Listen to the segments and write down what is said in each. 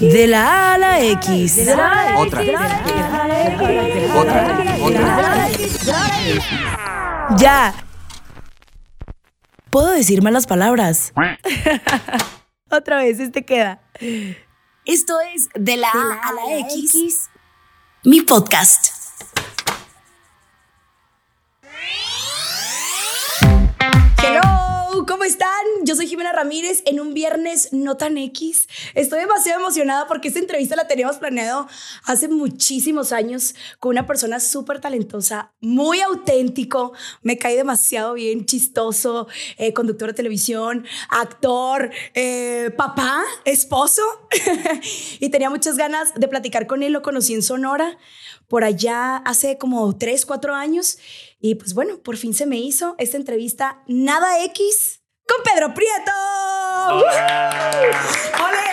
De la A a la X. Otra. Otra. Otra. Ya. Puedo decir malas palabras. Otra vez, este queda. Esto es De la A a la X. Mi podcast. ¿Cómo están? Yo soy Jimena Ramírez en un viernes no tan X. Estoy demasiado emocionada porque esta entrevista la teníamos planeado hace muchísimos años con una persona súper talentosa, muy auténtico, me cae demasiado bien, chistoso, eh, conductor de televisión, actor, eh, papá, esposo. y tenía muchas ganas de platicar con él, lo conocí en Sonora por allá hace como 3, 4 años. Y pues bueno, por fin se me hizo esta entrevista Nada X con Pedro Prieto. ¡Ole! ¡Ole!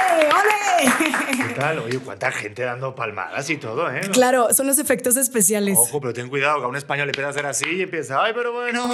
¿Qué tal? Oye, cuánta gente dando palmadas y todo, ¿eh? Claro, son los efectos especiales. Ojo, pero ten cuidado, que a un español le empieza a hacer así y empieza, ay, pero bueno,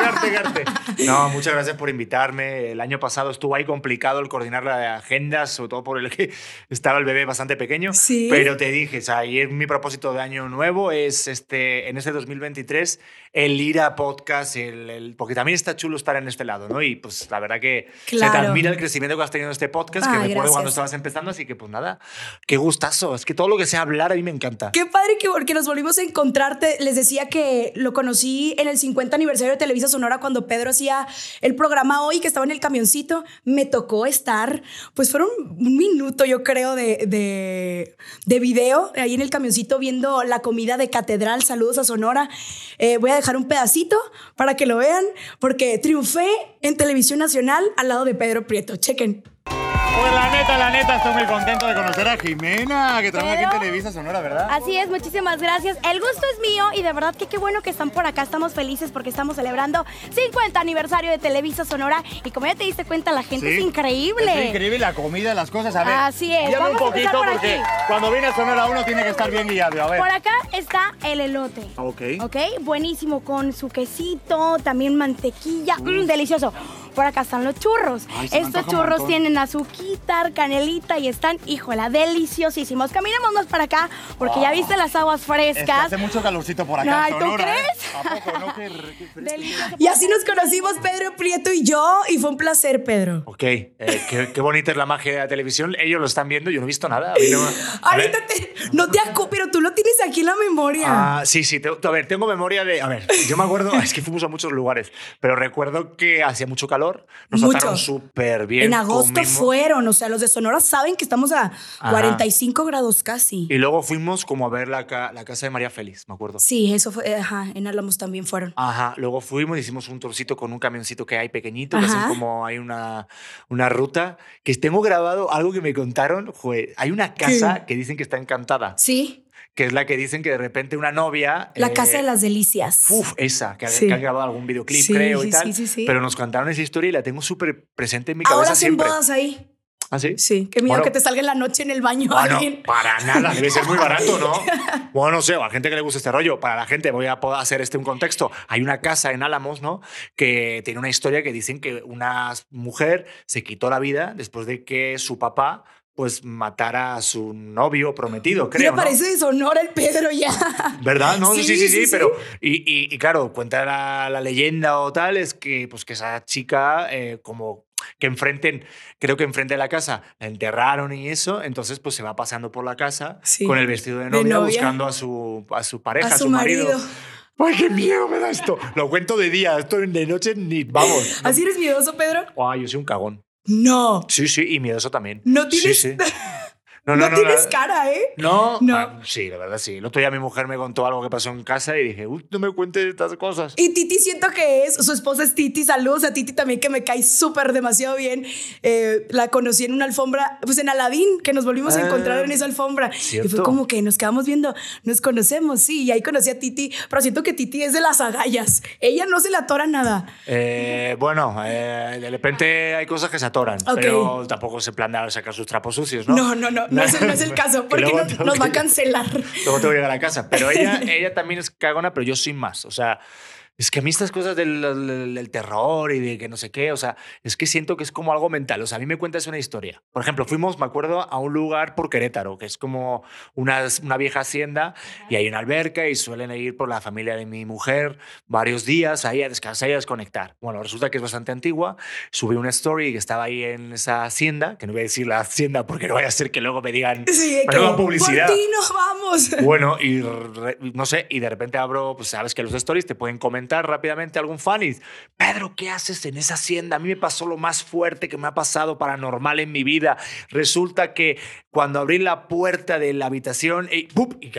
garte, garte. No, muchas gracias por invitarme. El año pasado estuvo ahí complicado el coordinar las agendas, sobre todo por el que estaba el bebé bastante pequeño. Sí. Pero te dije, o sea, y mi propósito de año nuevo es este, en este 2023 el ir a podcast, el, el- porque también está chulo estar en este lado, ¿no? Y pues la verdad que se te Claro. admira el crecimiento que has tenido en este podcast, que Ay, recuerdo cuando estabas empezando, así que pues nada, qué gustazo. Es que todo lo que sea hablar a mí me encanta. Qué padre que, que nos volvimos a encontrarte. Les decía que lo conocí en el 50 aniversario de Televisa Sonora cuando Pedro hacía el programa hoy, que estaba en el camioncito. Me tocó estar, pues fueron un minuto, yo creo, de, de, de video ahí en el camioncito viendo la comida de Catedral. Saludos a Sonora. Eh, voy a dejar un pedacito para que lo vean, porque triunfé en Televisión Nacional al lado de Pedro Prieto. Chequen. Pues la neta, la neta, estoy muy contento de conocer a Jimena, que trabaja aquí en Televisa Sonora, ¿verdad? Así es, muchísimas gracias. El gusto es mío y de verdad que qué bueno que están por acá. Estamos felices porque estamos celebrando 50 aniversario de Televisa Sonora y como ya te diste cuenta, la gente Sí. es increíble. Es increíble la comida, las cosas. A ver, Así es, guíame un vamos a empezar poquito por porque aquí. cuando viene a Sonora uno tiene que estar bien guiado. A ver. Por acá está el elote. Ok. Ok, buenísimo con su quesito, también mantequilla, mm, delicioso. Por acá están los churros. Ay, Estos churros tienen azuquita, canelita y están, híjola, deliciosísimos. Caminémonos para acá porque ya viste las aguas Es que frescas. hace mucho calorcito por acá Ay, ¿tú Sonora. ¿eh? crees? ¿A poco no? Qué, re- qué fresco. Delicioso. Y así nos conocimos Pedro Prieto y yo, y fue un placer, Pedro. Ok, eh, qué, qué bonita es la magia de la televisión. Ellos lo están viendo, yo no he visto nada. No. Ahorita te- no te acu, pero tú lo tienes aquí en la memoria. Ah, sí, sí. te- a ver, tengo memoria de. A ver, yo me acuerdo, es que fuimos a muchos lugares, pero recuerdo que hacía mucho calor. Nos Mucho. trataron súper bien. en agosto comimos- fueron, o sea, los de Sonora saben que estamos a Ajá. 45 grados casi. Y luego fuimos como a ver la, la casa de María Félix, me acuerdo. Sí, eso fue, ajá, en Álamos también fueron. Ajá, luego fuimos, hicimos un tourcito con un camioncito que hay pequeñito, que Ajá. hacen como hay una, una ruta, que tengo grabado algo que me contaron, jue, hay una casa que dicen que está encantada, Sí, que es la que dicen que de repente una novia... la eh, casa de las delicias. Uf, esa, que, Sí. que han grabado algún videoclip, Sí, creo, y tal. sí, sí, sí. Pero nos contaron esa historia y la tengo súper presente en mi cabeza Ahora hacen bodas ahí. ¿Ah, sí? Sí, qué miedo Bueno. que te salga en la noche en el baño Bueno, alguien. para nada, debe ser muy barato, ¿no? Bueno, no sé, a la gente que le gusta este rollo, para la gente, voy a poder hacer este un contexto. Hay una casa en Álamos, ¿no? Que tiene una historia que dicen que una mujer se quitó la vida después de que su papá pues matara a su novio prometido, creo. ¿no? parece de Sonora el Pedro ya. ¿Verdad? No, sí, sí, sí, sí, sí. pero. Y, y- y claro, cuenta la, la leyenda o tal, es que, pues, que esa chica, eh, como que enfrenten, creo que enfrente de la casa, la enterraron y eso, entonces, pues se va pasando por la casa Sí. con el vestido de De novia, buscando a su, a su pareja, A a su marido. marido. ¡Ay, qué miedo me da esto! Lo cuento de día, esto de noche ni. Vamos. ¿Así eres miedoso, Pedro? Ay, yo soy un cagón. No. Sí, sí, y miedoso también. No Sí, tienes- sí. No, No, no, no. tienes la- cara, ¿eh? No, No. ah, sí, la verdad sí. El otro día mi mujer me contó algo que pasó en casa y dije, uy, no me cuentes estas cosas. Y Titi siento que es, su esposa es Titi, saludos a Titi también que me cae súper demasiado bien. Eh, la conocí en una alfombra, pues en Aladín, que nos volvimos a Ah, encontrar en esa alfombra. Y cierto. fue como que nos quedamos viendo, nos conocemos, sí, y ahí conocí a Titi, pero siento que Titi es de las agallas. Ella no se le atora nada. Eh, bueno, eh, de repente hay cosas que se atoran, pero tampoco se planea sacar sus trapos sucios, ¿no? No, no, no, no, es, no es el caso, Que porque nos va a cancelar. Luego tengo que llegar a casa. Pero ella, ella también es cagona, pero yo soy más. O sea, es que a mí estas cosas del, del- del terror y de que no sé qué, o sea, es que siento que es como algo mental. O sea, a mí me cuentas una historia. Por ejemplo, fuimos, me acuerdo, a un lugar por Querétaro, que es como una, una vieja hacienda y hay una alberca y suelen ir por la familia de mi mujer varios días ahí a descansar y a desconectar. Bueno, resulta que es bastante antigua. Subí una story que estaba ahí en esa hacienda, que no voy a decir la hacienda porque no vaya a ser que luego me digan Sí, que, "Menuda publicidad. Por ti no vamos. Bueno, y re- no sé, y de repente abro, pues sabes que los stories te pueden comentar rápidamente algún fan y Pedro, ¿qué haces en esa hacienda? A mí me pasó lo más fuerte que me ha pasado paranormal en mi vida. Resulta que cuando abrí la puerta de la habitación y, ¡pup! y,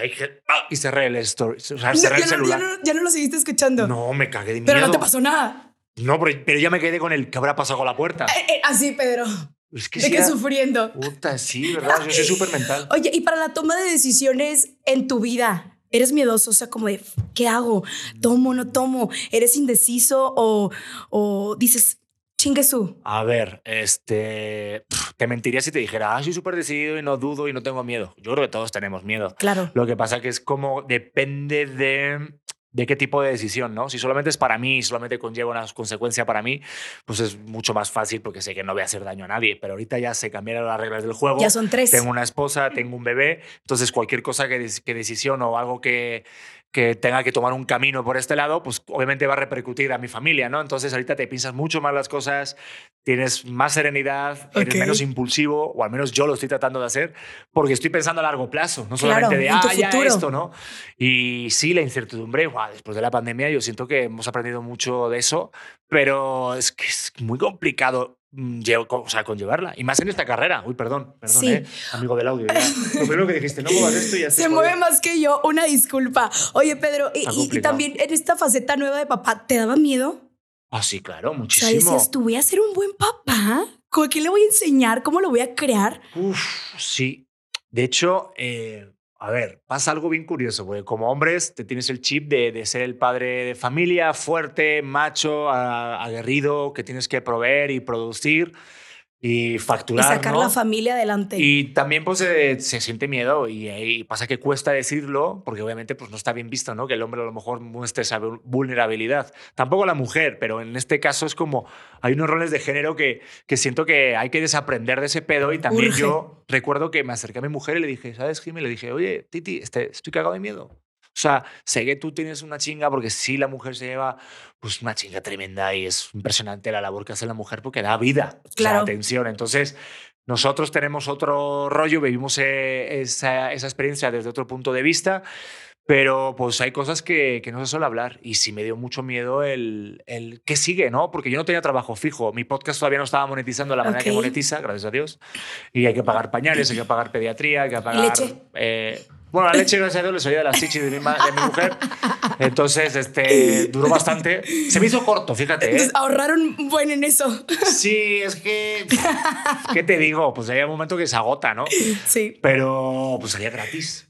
¡ah! y cerré el story, o sea, cerré el ya, no, ya celular. no- ya no lo seguiste escuchando. No, me cagué de miedo. pero no te pasó nada. No, pero, pero ya me quedé con el que habrá pasado con la puerta. Eh, eh, así, Pedro. Es que de sí que era- sufriendo. Puta, sí, ¿verdad? Yo soy súper mental. Oye, y para la toma de decisiones en tu vida, ¿eres miedoso? O sea, como de, ¿qué hago? ¿Tomo, no tomo? ¿Eres indeciso o, o dices, chingue su? A ver, este. Te mentiría si te dijera, ah, soy súper decidido y no dudo y no tengo miedo. Yo creo que todos tenemos miedo. Claro. Lo que pasa que es como depende de, de qué tipo de decisión, ¿no? Si solamente es para mí solamente conlleva una consecuencia para mí, pues es mucho más fácil porque sé que no voy a hacer daño a nadie. Pero ahorita ya se cambiaron las reglas del juego. Ya son tres. Tengo una esposa, tengo un bebé, entonces cualquier cosa que, que decisión o algo que, que tenga que tomar un camino por este lado, pues obviamente va a repercutir a mi familia, ¿no? Entonces ahorita te piensas mucho más las cosas, tienes más serenidad, eres Ok. menos impulsivo, o al menos yo lo estoy tratando de hacer, porque estoy pensando a largo plazo, no Claro, solamente de, en tu ah, ya esto, ¿no? Y sí, la incertidumbre, guau, después de la pandemia yo siento que hemos aprendido mucho de eso, pero es que es muy complicado mm, lle- o sea, conllevarla. Y más en esta carrera. Uy, perdón, perdón, Sí. eh, amigo del audio. ya. Lo primero que dijiste, no muevas esto y ya Se mueve más que yo, una disculpa. Oye, Pedro, y, también en esta faceta nueva de papá, ¿te daba miedo? Ah, sí, claro, O sea, muchísimo. decías, tú voy a ser un buen papá. ¿Con qué le voy a enseñar? ¿Cómo lo voy a crear? Uf, sí. De hecho, eh, a ver, pasa algo bien curioso, porque como hombres te tienes el chip de, de ser el padre de familia, fuerte, macho, aguerrido, que tienes que proveer y producir y Y facturar. sacar ¿no? la familia adelante. Y también pues eh, se siente miedo y, y pasa que cuesta decirlo porque obviamente pues no está bien visto, ¿no? Que el hombre a lo mejor muestre esa vul- vulnerabilidad. Tampoco la mujer, pero en este caso es como hay unos roles de género que, que siento que hay que desaprender de ese pedo y también Urge. yo recuerdo que me acerqué a mi mujer y le dije, ¿sabes, Jimmy? Le dije, oye, Titi, este, estoy cagado de miedo. O sea, sé que tú tienes una chinga porque sí la mujer se lleva pues una chinga tremenda y es impresionante la labor que hace la mujer porque da vida, o sea, Claro. atención. Entonces, nosotros tenemos otro rollo, vivimos eh, esa, esa experiencia desde otro punto de vista, pero pues hay cosas que, que no se suele hablar y sí me dio mucho miedo el, el qué sigue, ¿no? Porque yo no tenía trabajo fijo, mi podcast todavía no estaba monetizando de la manera que Ok. monetiza, gracias a Dios, y hay que pagar pañales, hay que pagar pediatría, hay que pagar... leche? eh, bueno, la leche, gracias a Dios, le salía de la chichi de mi, ma- de mi mujer. Entonces, este, duró bastante. Se me hizo corto, fíjate. ¿eh? Entonces, ahorraron un buen en eso. Sí, es que. ¿Qué te digo? Pues hay un momento que se agota, ¿no? Sí. Pero pues salía gratis.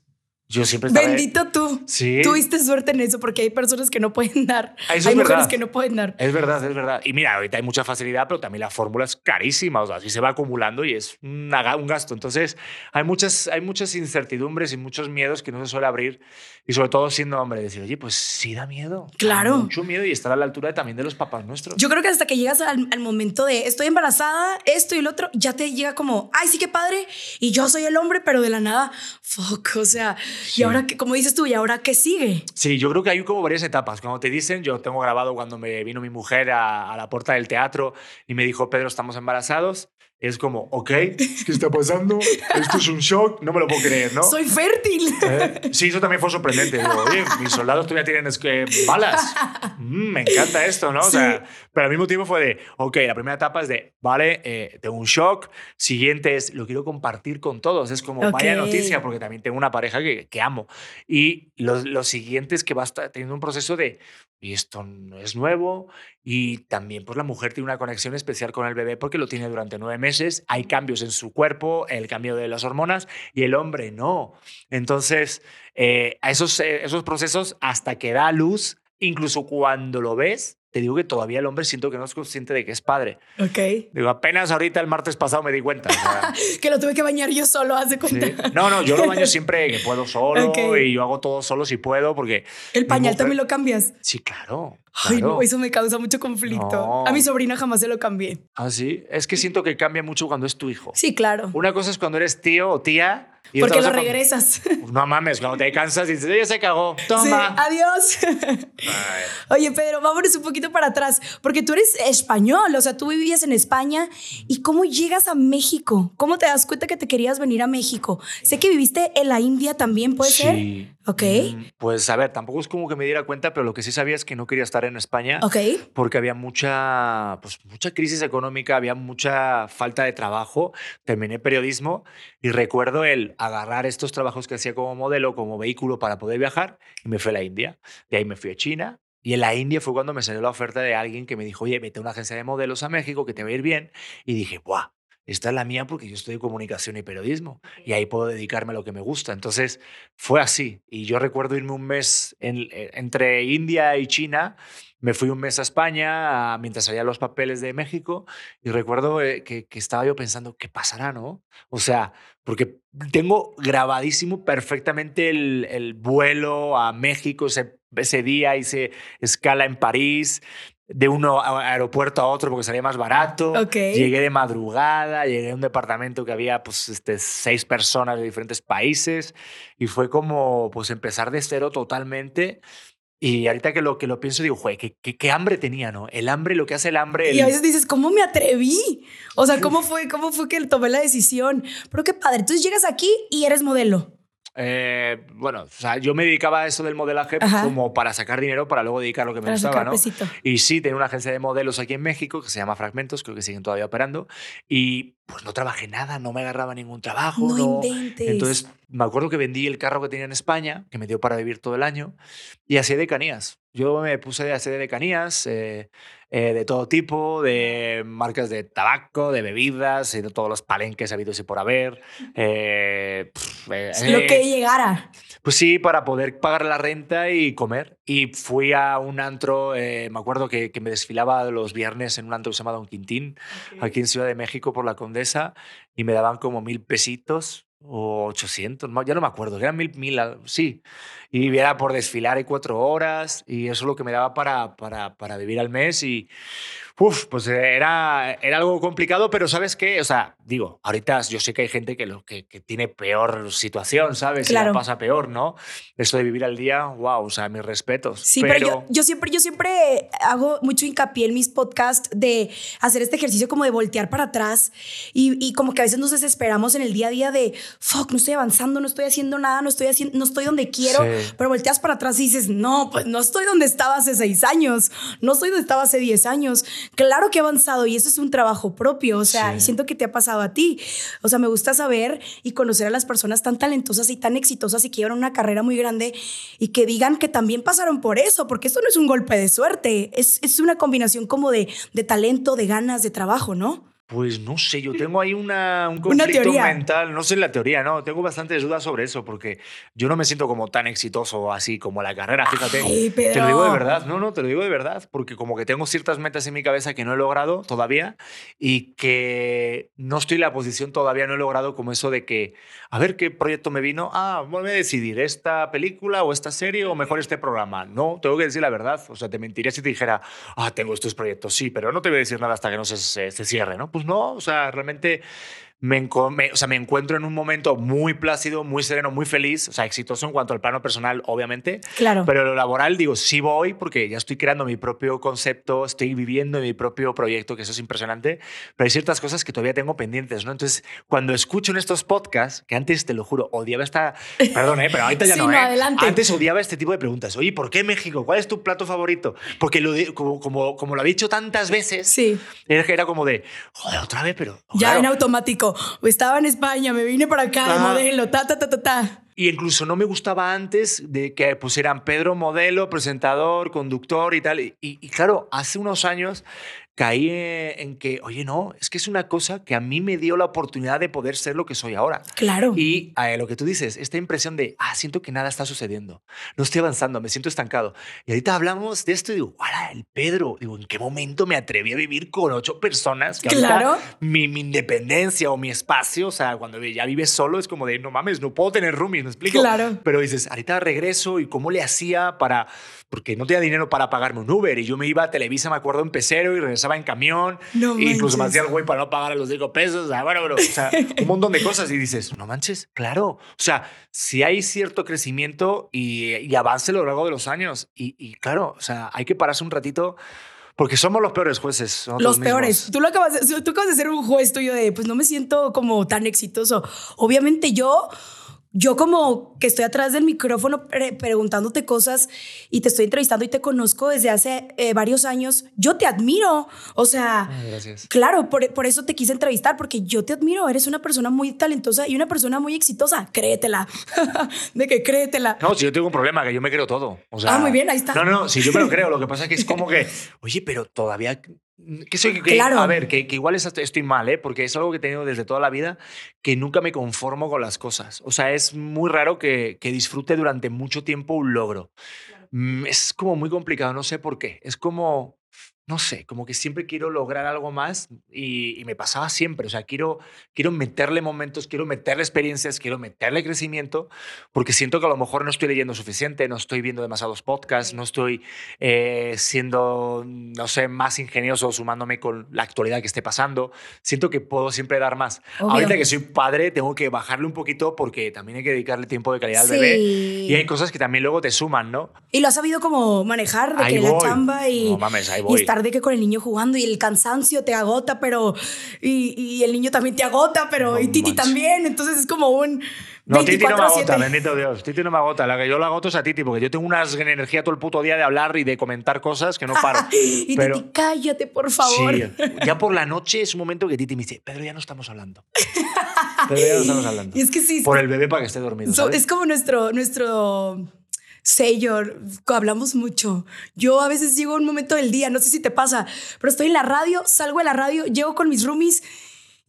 Yo siempre estaba. Bendito tú. Sí. Tuviste suerte en eso porque hay personas que no pueden dar. Ah, eso hay es mujeres verdad. que no pueden dar. Es verdad, es verdad. Y mira, ahorita hay mucha facilidad, pero también la fórmula es carísima. O sea, así se va acumulando y es una un gasto. Entonces, hay muchas, hay muchas incertidumbres y muchos miedos que no se suele abrir. Y sobre todo siendo hombre, decir, oye, pues sí da miedo. Claro. Mucho miedo y estar a la altura de- también de los papás nuestros. Yo creo que hasta que llegas al, al momento de estoy embarazada, esto y el otro, ya te llega como, ay, sí que padre, y yo soy el hombre, pero de la nada, fuck, o sea, y ahora, que, como dices tú, ¿y ahora qué sigue? Sí, yo creo que hay como varias etapas. Cuando te dicen, yo tengo grabado cuando me vino mi mujer a, a la puerta del teatro y me dijo, Pedro, estamos embarazados. Es como, ok, ¿qué está pasando? Esto es un shock, no me lo puedo creer, ¿no? Soy fértil. ¿Eh? Sí, eso también fue sorprendente. Digo, oye, mis soldados todavía tienen es que, balas. Mm, me encanta esto, ¿no? O sea, pero al mismo tiempo fue de, ok, la primera etapa es de, vale, eh, tengo un shock. Siguiente es, lo quiero compartir con todos. Es como, vaya Ok. noticia, porque también tengo una pareja que, que amo. Y lo, lo siguiente es que va a estar teniendo un proceso de, y esto no es nuevo. Y también, pues la mujer tiene una conexión especial con el bebé porque lo tiene durante nueve meses. Hay cambios en su cuerpo, el cambio de las hormonas, y el hombre no. Entonces, eh, a esos, eh, esos procesos hasta que da luz, incluso cuando lo ves, te digo que todavía el hombre siento que no es consciente de que es padre. Ok. Digo, apenas ahorita el martes pasado me di cuenta. o sea, Que lo tuve que bañar yo solo, hace cuenta. sí. No, no, yo lo baño siempre que puedo solo Ok. y yo hago todo solo si puedo porque... El pañal mujer- también lo cambias. Sí, claro. Ay, claro. no, eso me causa mucho conflicto. No. A mi sobrina jamás se lo cambié. Ah, sí. Es que siento que cambia mucho cuando es tu hijo. Sí, claro. Una cosa es cuando eres tío o tía. Y Porque lo regresas. No mames, cuando te cansas y dices, ella se cagó. Sí, Toma. adiós. Ay. Oye, Pedro, vámonos un poquito para atrás, porque tú eres español, o sea, tú vivías en España. ¿Y cómo llegas a México? ¿Cómo te das cuenta que te querías venir a México? Sé que viviste en la India también, ¿puede ser? Ok. Mm, Pues a ver, tampoco es como que me diera cuenta, pero lo que sí sabía es que no quería estar en España Ok. porque había mucha, pues, mucha crisis económica, había mucha falta de trabajo. Terminé periodismo y recuerdo el agarrar estos trabajos que hacía como modelo, como vehículo para poder viajar y me fui a la India. De ahí me fui a China. Y en la India fue cuando me salió la oferta de alguien que me dijo, oye, vete a una agencia de modelos a México que te va a ir bien. Y dije, ¡buah! Esta es la mía porque yo estudio comunicación y periodismo y ahí puedo dedicarme a lo que me gusta. Entonces fue así. Y yo recuerdo irme un mes en- eh, entre India y China. Me fui un mes a España a- mientras salían los papeles de México y recuerdo eh, que, que estaba yo pensando, ¿qué pasará, no? O sea, porque tengo grabadísimo perfectamente el, el vuelo a México ese, ese día, hice escala en París, de un aeropuerto a otro porque salía más barato. Llegué de madrugada, llegué a un departamento que había pues, este, seis personas de diferentes países y fue como pues empezar de cero totalmente. Y ahorita que lo, que lo pienso digo, güey, ¿qué, qué, qué hambre tenía, ¿no? El hambre, lo que hace el hambre... Y a el- veces dices, ¿cómo me atreví? O sea, ¿cómo fue, cómo fue que tomé la decisión? Pero qué padre. Entonces llegas aquí y eres modelo. Eh, bueno, o sea, yo me dedicaba a eso del modelaje Ajá. como para sacar dinero para luego dedicar lo que me Para gustaba, ¿no? pesito. Y sí, tenía una agencia de modelos aquí en México que se llama Fragmentos, creo que siguen todavía operando. Y pues no trabajé nada, no me agarraba ningún trabajo. No No, inventes. Entonces me acuerdo que vendí el carro que tenía en España, que me dio para vivir todo el año, y hacía decanías. Yo me puse a hacer decanías eh, eh, de todo tipo, de marcas de tabaco, de bebidas, y de todos los palenques habidos y por haber. Eh, pf, eh, Lo eh, que llegara. pues sí, para poder pagar la renta y comer. Y fui a un antro, eh, me acuerdo que, que me desfilaba los viernes en un antro que se llama Don Quintín, aquí en Ciudad de México por la Condesa, y me daban como mil pesitos o 800, no, ya no me acuerdo, eran mil, mil, sí. Y era por desfilar y cuatro horas, y eso es lo que me daba para, para, para vivir al mes. Y, uf, pues era, era algo complicado, pero ¿sabes qué? O sea, digo, ahorita yo sé que hay gente que, lo, que, que tiene peor situación, ¿sabes? Y la Claro. pasa peor, ¿no? Eso de vivir al día, wow, o sea, mis respetos. Sí, pero, yo, yo siempre, yo siempre hago mucho hincapié en mis podcasts de hacer este ejercicio como de voltear para atrás y, y como que a veces nos desesperamos en el día a día de, fuck, no estoy avanzando, no estoy haciendo nada, no estoy, haciendo, no estoy donde quiero, Sí. Pero volteas para atrás y dices, no, pues no estoy donde estaba hace seis años, no estoy donde estaba hace diez años. Claro que he avanzado y eso es un trabajo propio, o sea, Sí. y siento que te ha pasado a ti. O sea, me gusta saber y conocer a las personas tan talentosas y tan exitosas y que llevan una carrera muy grande y que digan que también pasaron por eso, porque esto no es un golpe de suerte, es, es una combinación como de, de talento, de ganas, de trabajo, ¿no? Pues no sé, yo tengo ahí una, un Una conflicto teoría. mental, no sé la teoría, no, tengo bastantes dudas sobre eso, porque yo no me siento como tan exitoso así como la carrera, fíjate. Ay, Te lo digo de verdad, no, no, te lo digo de verdad, porque como que tengo ciertas metas en mi cabeza que no he logrado todavía y que no estoy en la posición todavía, no he logrado como eso de que, a ver qué proyecto me vino, ah, voy a decidir esta película o esta serie o mejor este programa. No, tengo que decir la verdad, o sea, te mentiría si te dijera, ah, tengo estos proyectos, sí, pero no te voy a decir nada hasta que no se, se, se cierre, ¿no? Pues no, o sea, realmente me, me- o sea, me encuentro en un momento muy plácido, muy sereno, muy feliz, o sea, exitoso en cuanto al plano personal, obviamente. Claro. Pero lo laboral, digo, sí voy porque ya estoy creando mi propio concepto, estoy viviendo mi propio proyecto, que eso es impresionante, pero hay ciertas cosas que todavía tengo pendientes, ¿no? Entonces, cuando escucho en estos podcasts, que antes, te lo juro, odiaba esta... Perdón, ¿eh? pero ahorita ya Sí, no, no, ¿eh? adelante. Antes odiaba este tipo de preguntas. Oye, ¿por qué México? ¿Cuál es tu plato favorito? Porque lo como, como, como lo he dicho tantas veces, Sí. era, era como de, joder, otra vez, pero... Ya claro. en automático. Estaba en España, me vine para acá, Ajá. modelo, ta, ta, ta, ta, ta. Y incluso no me gustaba antes de que pusieran Pedro modelo, presentador, conductor y tal. Y, y- y claro, hace unos años caí eh, en que, oye, no, es que es una cosa que a mí me dio la oportunidad de poder ser lo que soy ahora. Claro. Y eh, lo que tú dices, esta impresión de, ah, siento que nada está sucediendo, no estoy avanzando, me siento estancado. Y ahorita hablamos de esto y digo, ¡Hala, el Pedro! Digo, ¿en qué momento me atreví a vivir con ocho personas? Que Claro. Mi, mi independencia o mi espacio, o sea, cuando ya vives solo es como de, no mames, no puedo tener roomies, ¿me explico? Claro. Pero dices, ahorita regreso y cómo le hacía para, porque no tenía dinero para pagarme un Uber y yo me iba a Televisa, me acuerdo, en pecero y regresaba en camión. No y incluso me hacía el güey para no pagar a los 5 pesos. Sea, bueno, pero, o sea, un montón de cosas y dices, no manches, claro. O sea, si hay cierto crecimiento y, y avance a lo largo de los años y, y claro, o sea, hay que pararse un ratito porque somos los peores jueces. Los mismos. peores. Tú, lo acabas de, tú acabas de ser un juez tuyo de, pues no me siento como tan exitoso. Obviamente yo, yo como que estoy atrás del micrófono pre- preguntándote cosas y te estoy entrevistando y te conozco desde hace eh, varios años, yo te admiro. O sea, Ay, gracias. claro, por, por eso te quise entrevistar, porque yo te admiro. Eres una persona muy talentosa y una persona muy exitosa. Créetela. de que créetela. No, si yo tengo un problema, que yo me creo todo. O sea, Ah, muy bien, ahí está. No, no, si yo me lo creo. Lo que pasa es que es como que, oye, pero todavía. Que soy, que, Claro. A ver, que, que igual es- estoy mal, ¿eh? porque es algo que he tenido desde toda la vida, que nunca me conformo con las cosas. O sea, es muy raro que, que disfrute durante mucho tiempo un logro. Mm, Es como muy complicado, no sé por qué. Es como, no sé, como que siempre quiero lograr algo más y, y me pasaba siempre. O sea, quiero, quiero meterle momentos, quiero meterle experiencias, quiero meterle crecimiento, porque siento que a lo mejor no estoy leyendo suficiente, no estoy viendo demasiados podcasts, no estoy eh, siendo, no sé, más ingenioso sumándome con la actualidad que esté pasando. Siento que puedo siempre dar más. Obvio. Ahorita que soy padre, tengo que bajarle un poquito porque también hay que dedicarle tiempo de calidad al Sí. bebé. Y hay cosas que también luego te suman, ¿no? Y lo has sabido como manejar, de Ahí que la chamba y, No mames, ahí y voy. Estar de que con el niño jugando y el cansancio te agota, pero. Y, y el niño también te agota, pero. No y Titi también. Entonces es como un. No, Titi no me 24/7. agota, bendito Dios. Titi no me agota. La que yo la agoto es a Titi, porque yo tengo unas energía todo el puto día de hablar y de comentar cosas que no paro. y Pero Titi, cállate, por favor. sí, ya por la noche es un momento que Titi me dice, Pedro, ya no estamos hablando. Pedro, ya no estamos hablando. Y es que sí. Por el bebé para que esté dormido. So- es como nuestro, nuestro sello, hablamos mucho. Yo a veces llego a un momento del día, no sé si te pasa, pero estoy en la radio, salgo de la radio, llego con mis roomies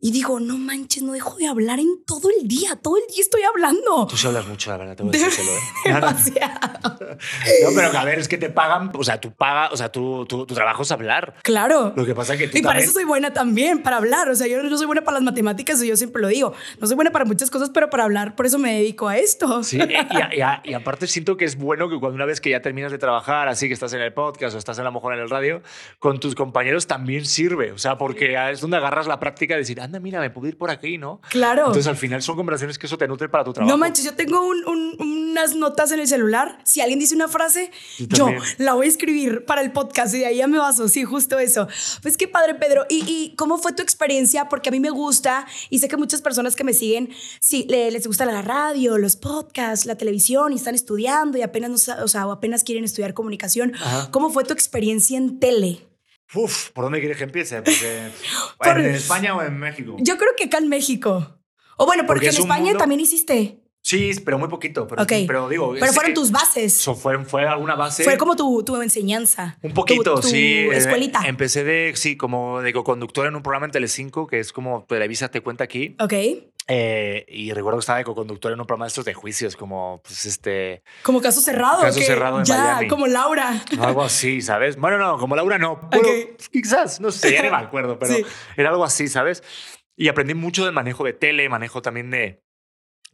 y digo, no manches, no dejo de hablar en todo el día, todo el día estoy hablando. Tú sí hablas mucho, la verdad, tengo que decírselo, ¿eh? Demasiado. No, pero que a ver, es que te pagan, o sea, tú pagas, o sea, tu, tu, tu trabajo es hablar. Claro. Lo que pasa es que tú y para también- eso soy buena también, para hablar. O sea, yo no soy buena para las matemáticas, y yo siempre lo digo. No soy buena para muchas cosas, pero para hablar, por eso me dedico a esto. Sí, y, y- y a- y aparte siento que es bueno que cuando una vez que ya terminas de trabajar, así que estás en el podcast o estás en la mejor en el radio, con tus compañeros también sirve. O sea, porque es donde agarras la práctica de decir, anda, mira, me puedo ir por aquí, ¿no? Claro. Entonces al final son conversaciones que eso te nutre para tu trabajo. No manches, yo tengo un- un- unas notas en el celular. Si alguien dice una frase, Yo la voy a escribir para el podcast y de ahí ya me baso. Sí, justo eso. Pues qué padre, Pedro. ¿Y, y cómo fue tu experiencia? Porque a mí me gusta y sé que muchas personas que me siguen, sí, le- les gusta la radio, los podcasts, la televisión y están estudiando y apenas, no o sea, o apenas quieren estudiar comunicación. Ajá. ¿Cómo fue tu experiencia en tele? Uf, ¿por dónde quieres que empiece? Porque, Por- ¿En España o en México? Yo creo que acá en México. O bueno, porque, Porque es en España mundo- también hiciste. Sí, pero muy poquito. Pero, Ok. pero digo... Pero fueron tus bases. Eso fue, fue alguna base... Fue como tu, tu enseñanza. Un poquito, tu, tu sí. eh, escuelita. Empecé de, sí, como de co-conductor en un programa en Telecinco, que es como Televisa te cuenta aquí. Ok. Eh, y recuerdo que estaba de co-conductor en un programa de estos de juicios, como, pues, este... Como caso cerrado. Caso que cerrado en ya, Miami. como Laura. Algo así, ¿sabes? Bueno, no, como Laura no. Bueno, Ok. quizás, no sé, ya ni me acuerdo, pero Sí. era algo así, ¿sabes? Y aprendí mucho del manejo de tele, manejo también de,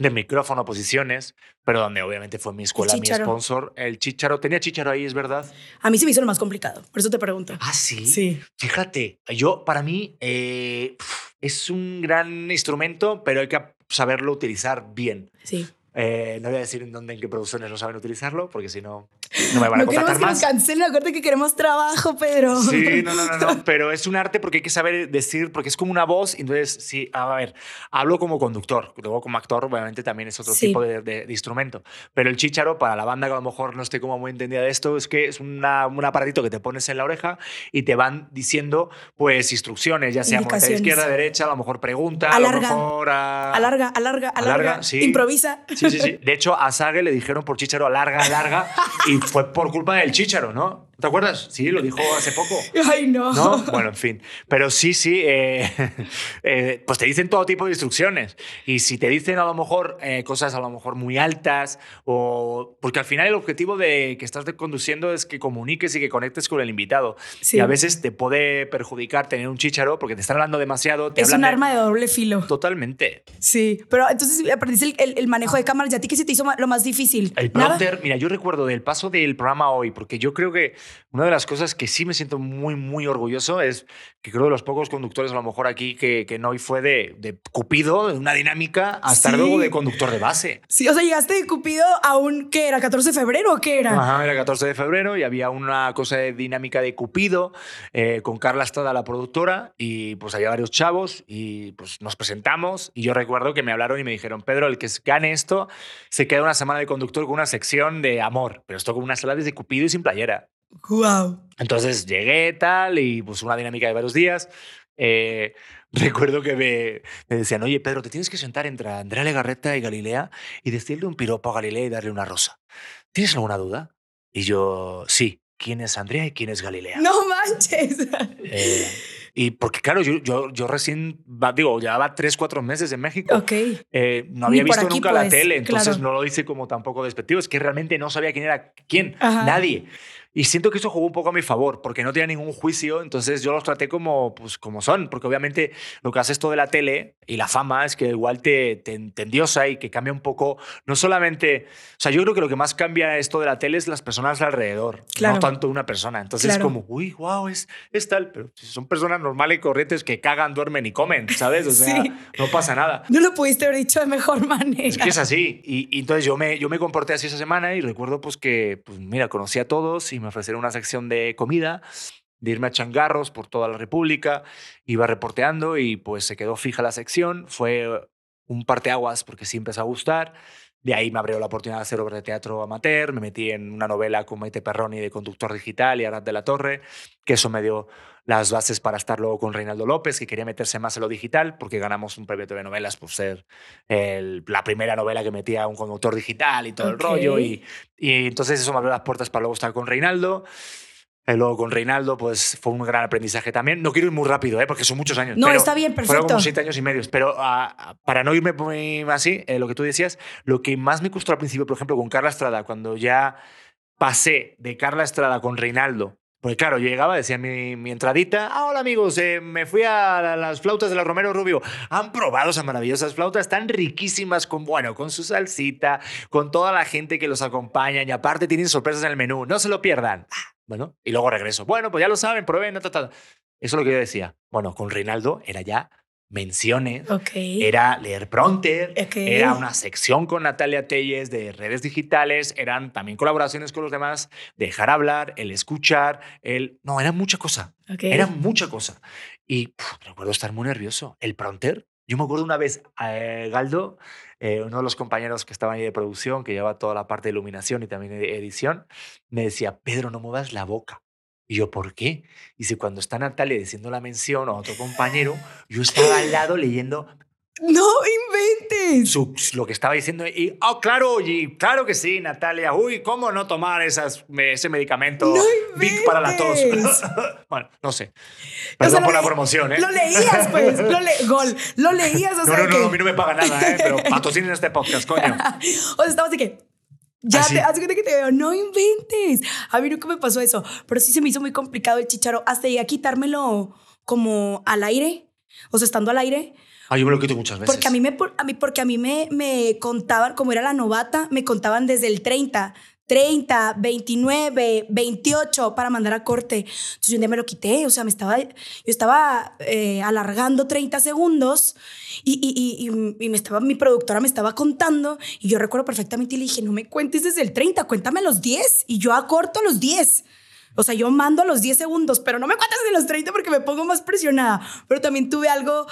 de micrófono, posiciones, pero donde obviamente fue mi escuela, mi sponsor. El chicharo, tenía chicharo ahí, es verdad. A mí se me hizo lo más complicado, por eso te pregunto. Ah, sí. Sí. Fíjate, yo, para mí, eh, es un gran instrumento, pero hay que saberlo utilizar bien. Sí. Eh, no voy a decir en dónde, en qué producciones no saben utilizarlo, porque si no, no me van a No queremos contratar que nos más. cancelen, acuérdate que queremos trabajo, Pedro. Sí, no, no, no, no, pero es un arte porque hay que saber decir, porque es como una voz, entonces, sí, a ver, hablo como conductor, luego como actor, obviamente también es otro Sí. tipo de, de- de instrumento, pero el chícharo, para la banda que a lo mejor no esté como muy entendida de esto, es que es una, un aparatito que te pones en la oreja y te van diciendo, pues, instrucciones, ya sea Indicaciones. izquierda, derecha, a lo mejor pregunta, Alarga. a lo mejor a... Alarga, alarga, alarga. Alarga, sí. Improvisa. Sí, sí, sí. De hecho, a Sage le dijeron por Chicharo alarga, alarga, y fue por culpa del Chicharo, ¿no? ¿Te acuerdas? Sí, lo dijo hace poco. Ay, no. ¿No? Bueno, en fin. Pero sí, sí, eh, eh, pues te dicen todo tipo de instrucciones. Y si te dicen a lo mejor eh, cosas a lo mejor muy altas, o porque al final el objetivo de que estás de- conduciendo es que comuniques y que conectes con el invitado. Sí. Y a veces te puede perjudicar tener un chicharo porque te están hablando demasiado. Te Es un de- arma de doble filo. Totalmente. Sí, pero entonces aprendiste el, el- el manejo de cámaras. ¿Y a ti qué se te hizo lo más difícil? El prompter, mira, yo recuerdo del paso del programa hoy, porque yo creo que una de las cosas que sí me siento muy, muy orgulloso es que creo de los pocos conductores a lo mejor aquí que, que no fue de, de Cupido, de una dinámica, hasta Sí. luego de conductor de base. Sí, o sea, llegaste de Cupido a un, ¿qué era? ¿14 de febrero o qué era? Ajá, era 14 de febrero y había una cosa de dinámica de Cupido eh, con Carla Estrada, la productora, y pues había varios chavos y pues nos presentamos y yo recuerdo que me hablaron y me dijeron, Pedro, el que gane esto se queda una semana de conductor con una sección de amor, pero esto con unas salas de Cupido y sin playera. Wow. Entonces llegué tal y pues una dinámica de varios días. Eh, recuerdo que me, me decían, oye Pedro, te tienes que sentar entre Andrea Legarreta y Galilea y decirle un piropo a Galilea y darle una rosa. ¿Tienes alguna duda? Y yo, sí. ¿Quién es Andrea y quién es Galilea? No manches. Eh, y porque claro, yo, yo, yo recién, digo, llevaba tres, cuatro meses en México. ok. Eh, no había visto aquí, nunca la pues, tele, entonces claro. no lo hice como tampoco despectivo. Es que realmente no sabía quién era quién, Ajá. nadie. Y siento que eso jugó un poco a mi favor, porque no tenía ningún juicio, entonces yo los traté como, pues, como son, porque obviamente lo que hace esto de la tele y la fama es que igual te, te, te endiosa y que cambia un poco, no solamente, o sea, yo creo que lo que más cambia esto de la tele es las personas alrededor, Claro. no tanto una persona. Entonces Claro. es como, uy, wow, es, es tal, pero son personas normales y corrientes que cagan, duermen y comen, ¿sabes? O sea, Sí. no pasa nada. No lo pudiste haber dicho de mejor manera. Es que es así. Y, y entonces yo me, yo me comporté así esa semana y recuerdo pues que, pues mira, conocí a todos y me ofrecieron una sección de comida, de irme a changarros por toda la República. Iba reporteando y pues se quedó fija la sección. Fue un parteaguas porque sí empezó a gustar. De ahí me abrió la oportunidad de hacer obras de teatro amateur. Me metí en una novela con Maite Perroni de conductor digital y Arad de la Torre, que eso me dio las bases para estar luego con Reinaldo López, que quería meterse más en lo digital, porque ganamos un premio TV Novelas por ser el- la primera novela que metía a un conductor digital y todo el rollo. Y, y entonces eso me abrió las puertas para luego estar con Reinaldo. Y luego con Reinaldo, pues fue un gran aprendizaje también. No quiero ir muy rápido, ¿eh? porque son muchos años. No, pero está bien, Fueron perfecto. como siete años y medios. Pero ah, para no irme muy así, eh, lo que tú decías, lo que más me costó al principio, por ejemplo, con Carla Estrada, cuando ya pasé de Carla Estrada con Reinaldo. Porque claro, yo llegaba, decía mi, mi entradita, ah, hola amigos, eh, me fui a la- las flautas de la Romero Rubio. Han probado esas maravillosas flautas tan riquísimas, con, bueno, con su salsita, con toda la gente que los acompaña y aparte tienen sorpresas en el menú, no se lo pierdan. Ah, Bueno, y luego regreso. Bueno, pues ya lo saben, prueben, ta, ta, ta. Eso es lo que yo decía. Bueno, con Reinaldo era ya menciones, Ok. era leer prompter, Ok. era una sección con Natalia Telles de redes digitales, eran también colaboraciones con los demás, dejar hablar, el escuchar, el... No, era mucha cosa, ok. era mucha cosa. Y puf, recuerdo estar muy nervioso. El prompter, yo me acuerdo una vez, eh, Galdo, eh, uno de los compañeros que estaban ahí de producción, que lleva toda la parte de iluminación y también de edición, me decía, Pedro, no muevas la boca. Y yo, ¿por qué? Dice, cuando está Natalia diciendo la mención a otro compañero, yo estaba al lado leyendo No su- lo que estaba diciendo y, oh, claro, y claro que sí, Natalia, uy, ¿cómo no tomar esas, ese medicamento ¡No Big para la tos? bueno, no sé. O Perdón sea, por la promoción, ¿eh? Lo leías, pues. Lo le gol. Lo leías, o No, sea, no, no, que- a mí no me paga nada, ¿eh? Pero patrocinen este podcast, coño. o sea, estabas de que. Ya Así. te hace cuenta que te veo, no inventes. A mí nunca me pasó eso, pero sí se me hizo muy complicado el chicharo hasta llegué a quitármelo como al aire, o sea, estando al aire, Ah, yo me lo quito muchas veces. Porque a mí me, a mí, porque a mí me, me contaban, como era la novata, me contaban desde el 30. 30, 29, 28 para mandar a corte. Entonces yo un día me lo quité, o sea, me estaba, yo estaba eh, alargando 30 segundos y, y, y, y- me estaba, mi productora me estaba contando y yo recuerdo perfectamente y le dije, no me cuentes desde el 30, cuéntame los 10 y yo acorto a los 10. O sea, yo mando a los 10 segundos, pero no me cuentas de los 30 porque me pongo más presionada. Pero también tuve algo,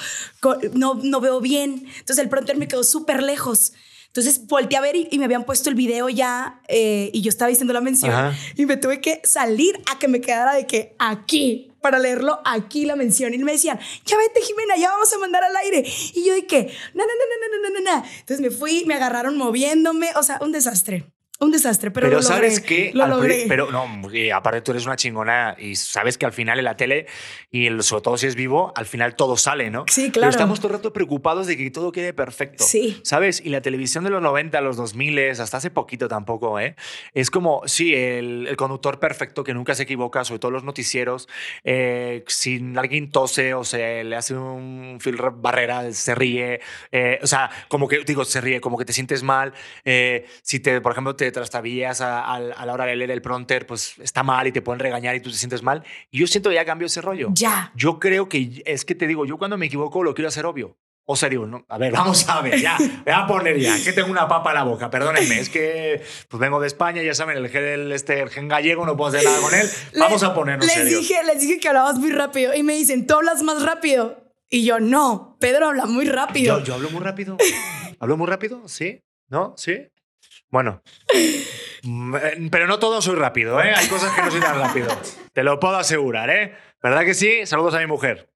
no, no veo bien. Entonces el prompter me quedó súper lejos. Entonces volteé a ver y, y, me habían puesto el video ya eh, y yo estaba diciendo la mención Ajá. y me tuve que salir a que me quedara de que aquí para leerlo aquí la mención y me decían ya vete Jimena ya vamos a mandar al aire y yo de que no no no no no no no entonces me fui me agarraron moviéndome o sea un desastre un desastre, pero, Pero, lo sabes logré, que lo logré. pero no, aparte tú eres una chingona y sabes que al final en la tele y el- sobre todo si es vivo, al final todo sale, ¿no? Sí, Pero claro. estamos todo el rato preocupados de que todo quede perfecto. Sí. ¿Sabes? Y la televisión de los 90, los 2000, hasta hace poquito tampoco, ¿eh? Es como, sí, el, el conductor perfecto que nunca se equivoca, sobre todo los noticieros, eh, si alguien tose o se le hace un fil barrera, se ríe, eh, o sea, como que, digo, se ríe, como que te sientes mal, eh, si te, por ejemplo, te trastabillas a, a- a la hora de leer el prompter, pues está mal y te pueden regañar y tú te sientes mal. Y yo siento que ya cambió ese rollo. Ya. Yo creo que es que te digo, yo cuando me equivoco lo quiero hacer obvio. O serio, ¿no? A ver, vamos a ver, ya. Voy a poner ya, que tengo una papa en la boca, perdónenme. Es que pues vengo de España, ya saben, el gen, este, el gen gallego, no puedo hacer nada con él. Vamos a ponernos les serios. Dije, les dije que hablabas muy rápido y me dicen, ¿tú hablas más rápido? Y yo, no, Pedro habla muy rápido. Yo, yo hablo muy rápido. ¿Hablo muy rápido? ¿Sí? ¿No? ¿Sí? Bueno. Mm, eh, Pero no todo soy rápido, ¿eh? Hay cosas que no soy tan rápido. Te lo puedo asegurar, ¿eh? ¿Verdad que sí? Saludos a mi mujer.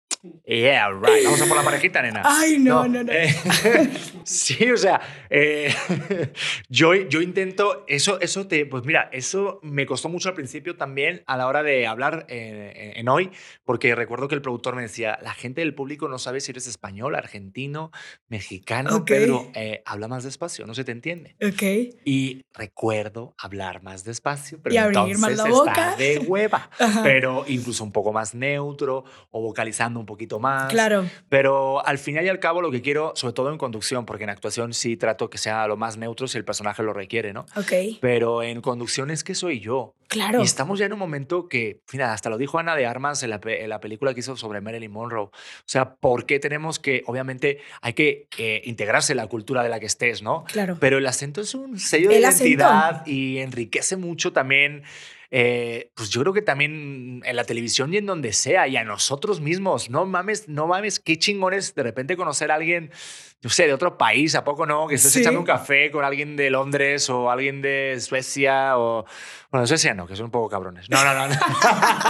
Yeah, right. Vamos a por la parejita, nena. Ay, no, no, no. eh, sí, o sea, eh, yo, yo intento, eso, eso te, pues mira, eso me costó mucho al principio también a la hora de hablar eh, en hoy, porque recuerdo que el productor me decía, la gente del público no sabe si eres español, argentino, mexicano, Ok. Pedro, eh, habla más despacio, no se te entiende. Ok. Y recuerdo hablar más despacio, pero Y abrir entonces más la está boca. de hueva, Ajá. pero incluso un poco más neutro o vocalizando un poquito más. Claro. Pero al final y al cabo lo que quiero, sobre todo en conducción, porque en actuación sí trato que sea lo más neutro si el personaje lo requiere, ¿no? Ok. Pero en conducción es que soy yo. Claro. Y estamos ya en un momento que, mira, hasta lo dijo Ana de Armas en la, pe- en la película que hizo sobre Marilyn Monroe. O sea, ¿por qué tenemos que, obviamente, hay que eh, integrarse en la cultura de la que estés, ¿no? Claro. Pero el acento es un sello de acento. identidad y enriquece mucho también. Eh, pues yo creo que también en la televisión y en donde sea, y a nosotros mismos. No mames, no mames, qué chingón es de repente conocer a alguien, no sé, de otro país, ¿a poco no? Que estés Sí. echando un café con alguien de Londres o alguien de Suecia o. Bueno, Suecia no, que son un poco cabrones. No, no, no. no.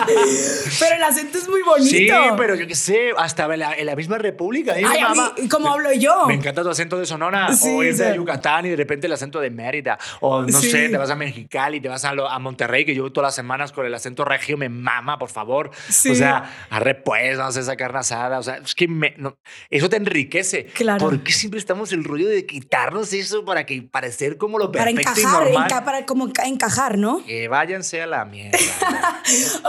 Pero el acento es muy bonito. sí, pero yo qué sé, hasta en la, en la misma república. ¿eh? Ay, a mí, Mamá, ¿y cómo hablo yo? Me encanta tu acento de Sonora Sí, o sea. de Yucatán y de repente el acento de Mérida o no sé, te vas a Mexicali, te vas a, lo- a Monterrey que yo todas las semanas con el acento regio me mama, por favor. Sí. O sea, arre pues, vamos a hacer carne asada, o sea, es que me- no, eso te enriquece. Claro. ¿Por qué siempre estamos el rollo de quitarnos eso para que parecer como lo para perfecto y encajar, normal? enca- para como enca- encajar, ¿no? Que váyanse a la mierda.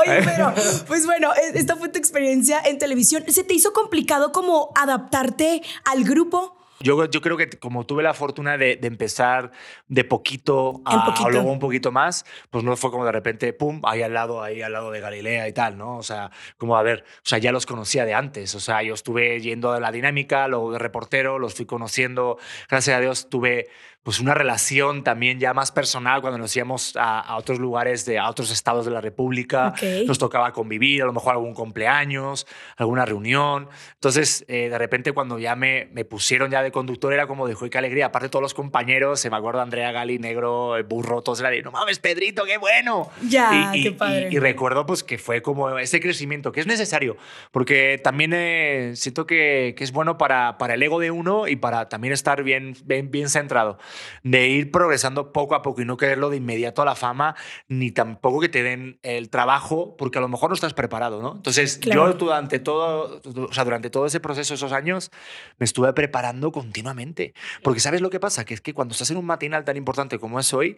Oye, pero, pues bueno, e- esta fue tu experiencia en televisión. ¿Se te hizo complicado como adaptarte al grupo? Yo, yo creo que como tuve la fortuna de, de empezar de poquito a, poquito. a luego un poquito más, pues no fue como de repente, pum, ahí al lado, ahí al lado de Galilea y tal, ¿no? O sea, como a ver, o sea, ya los conocía de antes, o sea, yo estuve yendo a la dinámica, luego de reportero, los fui conociendo, gracias a Dios tuve pues una relación también ya más personal cuando nos íbamos a, a otros lugares, de, a otros estados de la República, nos tocaba convivir, a lo mejor algún cumpleaños, alguna reunión. Entonces, eh, de repente, cuando ya me, me pusieron ya de conductor, era como de "Joder, qué alegría. Aparte, todos los compañeros, se me acuerdo Andrea Gali, Negro, el Burro, todos eran de no mames, Pedrito, qué bueno. Ya, y, y- qué padre. y- y recuerdo pues que fue como ese crecimiento que es necesario, porque también eh, siento que, que es bueno para, para el ego de uno y para también estar bien, bien, bien centrado, de ir progresando poco a poco y no quererlo de inmediato a la fama, ni tampoco que te den el trabajo, porque a lo mejor no estás preparado, ¿no? Entonces, Claro. yo durante todo, o sea, durante todo ese proceso, esos años, me estuve preparando continuamente, porque ¿sabes lo que pasa? Que es que cuando estás en un matinal tan importante como es hoy,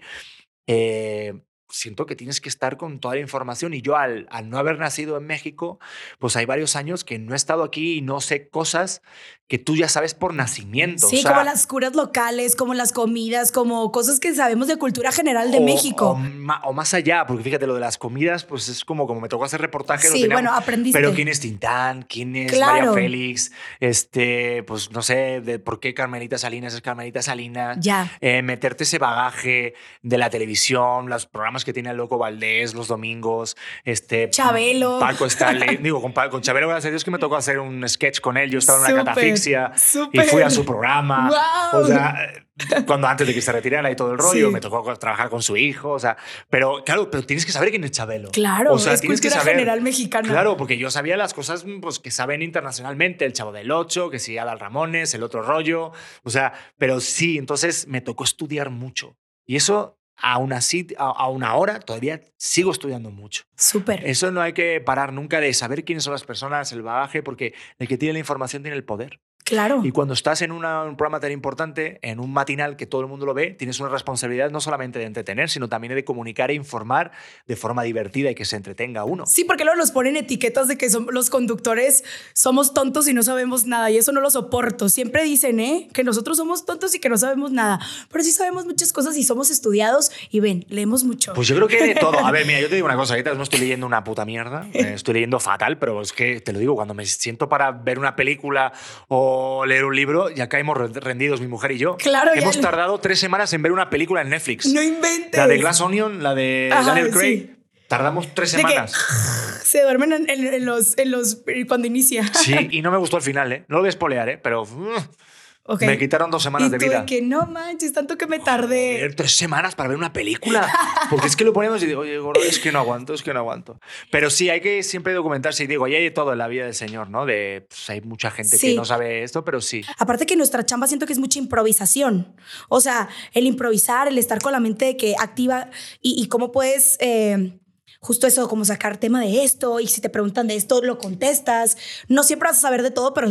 eh, siento que tienes que estar con toda la información y yo al, al no haber nacido en México, pues hay varios años que no he estado aquí y no sé cosas que tú ya sabes por nacimiento. Sí, o sea, como las curas locales, como las comidas, como cosas que sabemos de cultura general de o- México. O, más allá, porque fíjate, lo de las comidas, pues es como, como me tocó hacer reportaje. Sí, bueno, aprendiste. Pero ¿quién es Tintán? ¿Quién es Claro. María Félix? Este, pues no sé, de por qué Carmelita Salinas es Carmelita Salinas. Ya. Eh, meterte ese bagaje de la televisión, los programas que tiene el Loco Valdés los domingos, este Chabelo. Paco Stanley. Digo, con, con Chabelo, gracias a Dios que me tocó hacer un sketch con él. Yo estaba en una Y fui a su programa. O sea, cuando antes de que se retirara y todo el rollo, Sí. me tocó trabajar con su hijo. O sea, pero claro, pero tienes que saber quién es Chabelo. Claro, o sea, es tienes que saber. general mexicana. Claro, porque yo sabía las cosas pues, que saben internacionalmente, el Chavo del Ocho, que sí, Adal Ramones, el otro rollo. O sea, pero sí, entonces me tocó estudiar mucho. Y eso, aún así, a, aún ahora, todavía sigo estudiando mucho. Súper. Eso no hay que parar nunca de saber quiénes son las personas, el bagaje, porque el que tiene la información tiene el poder. Claro. Y cuando estás en una- un programa tan importante, en un matinal que todo el mundo lo ve, tienes una responsabilidad no solamente de entretener, sino también de comunicar e informar de forma divertida y que se entretenga uno. Sí, porque luego nos ponen etiquetas de que son, los conductores somos tontos y no sabemos nada. Y eso no lo soporto. Siempre dicen, ¿eh? Que nosotros somos tontos y que no sabemos nada. Pero sí sabemos muchas cosas y somos estudiados. Y ven, leemos mucho. Pues yo creo que de todo. A ver, mira, yo te digo una cosa, ahorita no estoy leyendo una puta mierda, eh, estoy leyendo fatal, pero es que te lo digo, cuando me siento para ver una película o leer un libro, ya caemos re- rendidos mi mujer y yo. Claro, Hemos tardado tres semanas en ver una película en Netflix. no inventes. La de Glass Onion, la de Ajá, Daniel Craig. sí. Tardamos tres De que- semanas. Se duermen en, en- en los, en los. cuando inicia. Sí, y no me gustó el final, ¿eh? No lo voy a espolear, ¿eh? Pero uh, Ok. me quitaron dos semanas y de tú vida. de que no manches, tanto que me tardé. Joder, tres semanas para ver una película. Porque es que lo ponemos y digo, oye, gordo, es que no aguanto, es que no aguanto. Pero sí, hay que siempre documentarse y digo, y hay de todo en la vida del Señor, ¿no? De, pues, hay mucha gente Sí. que no sabe esto, pero sí. Aparte que nuestra chamba siento que es mucha improvisación. O sea, el improvisar, el estar con la mente que activa y, y cómo puedes... eh, Justo eso, como sacar tema de esto y si te preguntan de esto, lo contestas. No siempre vas a saber de todo, pero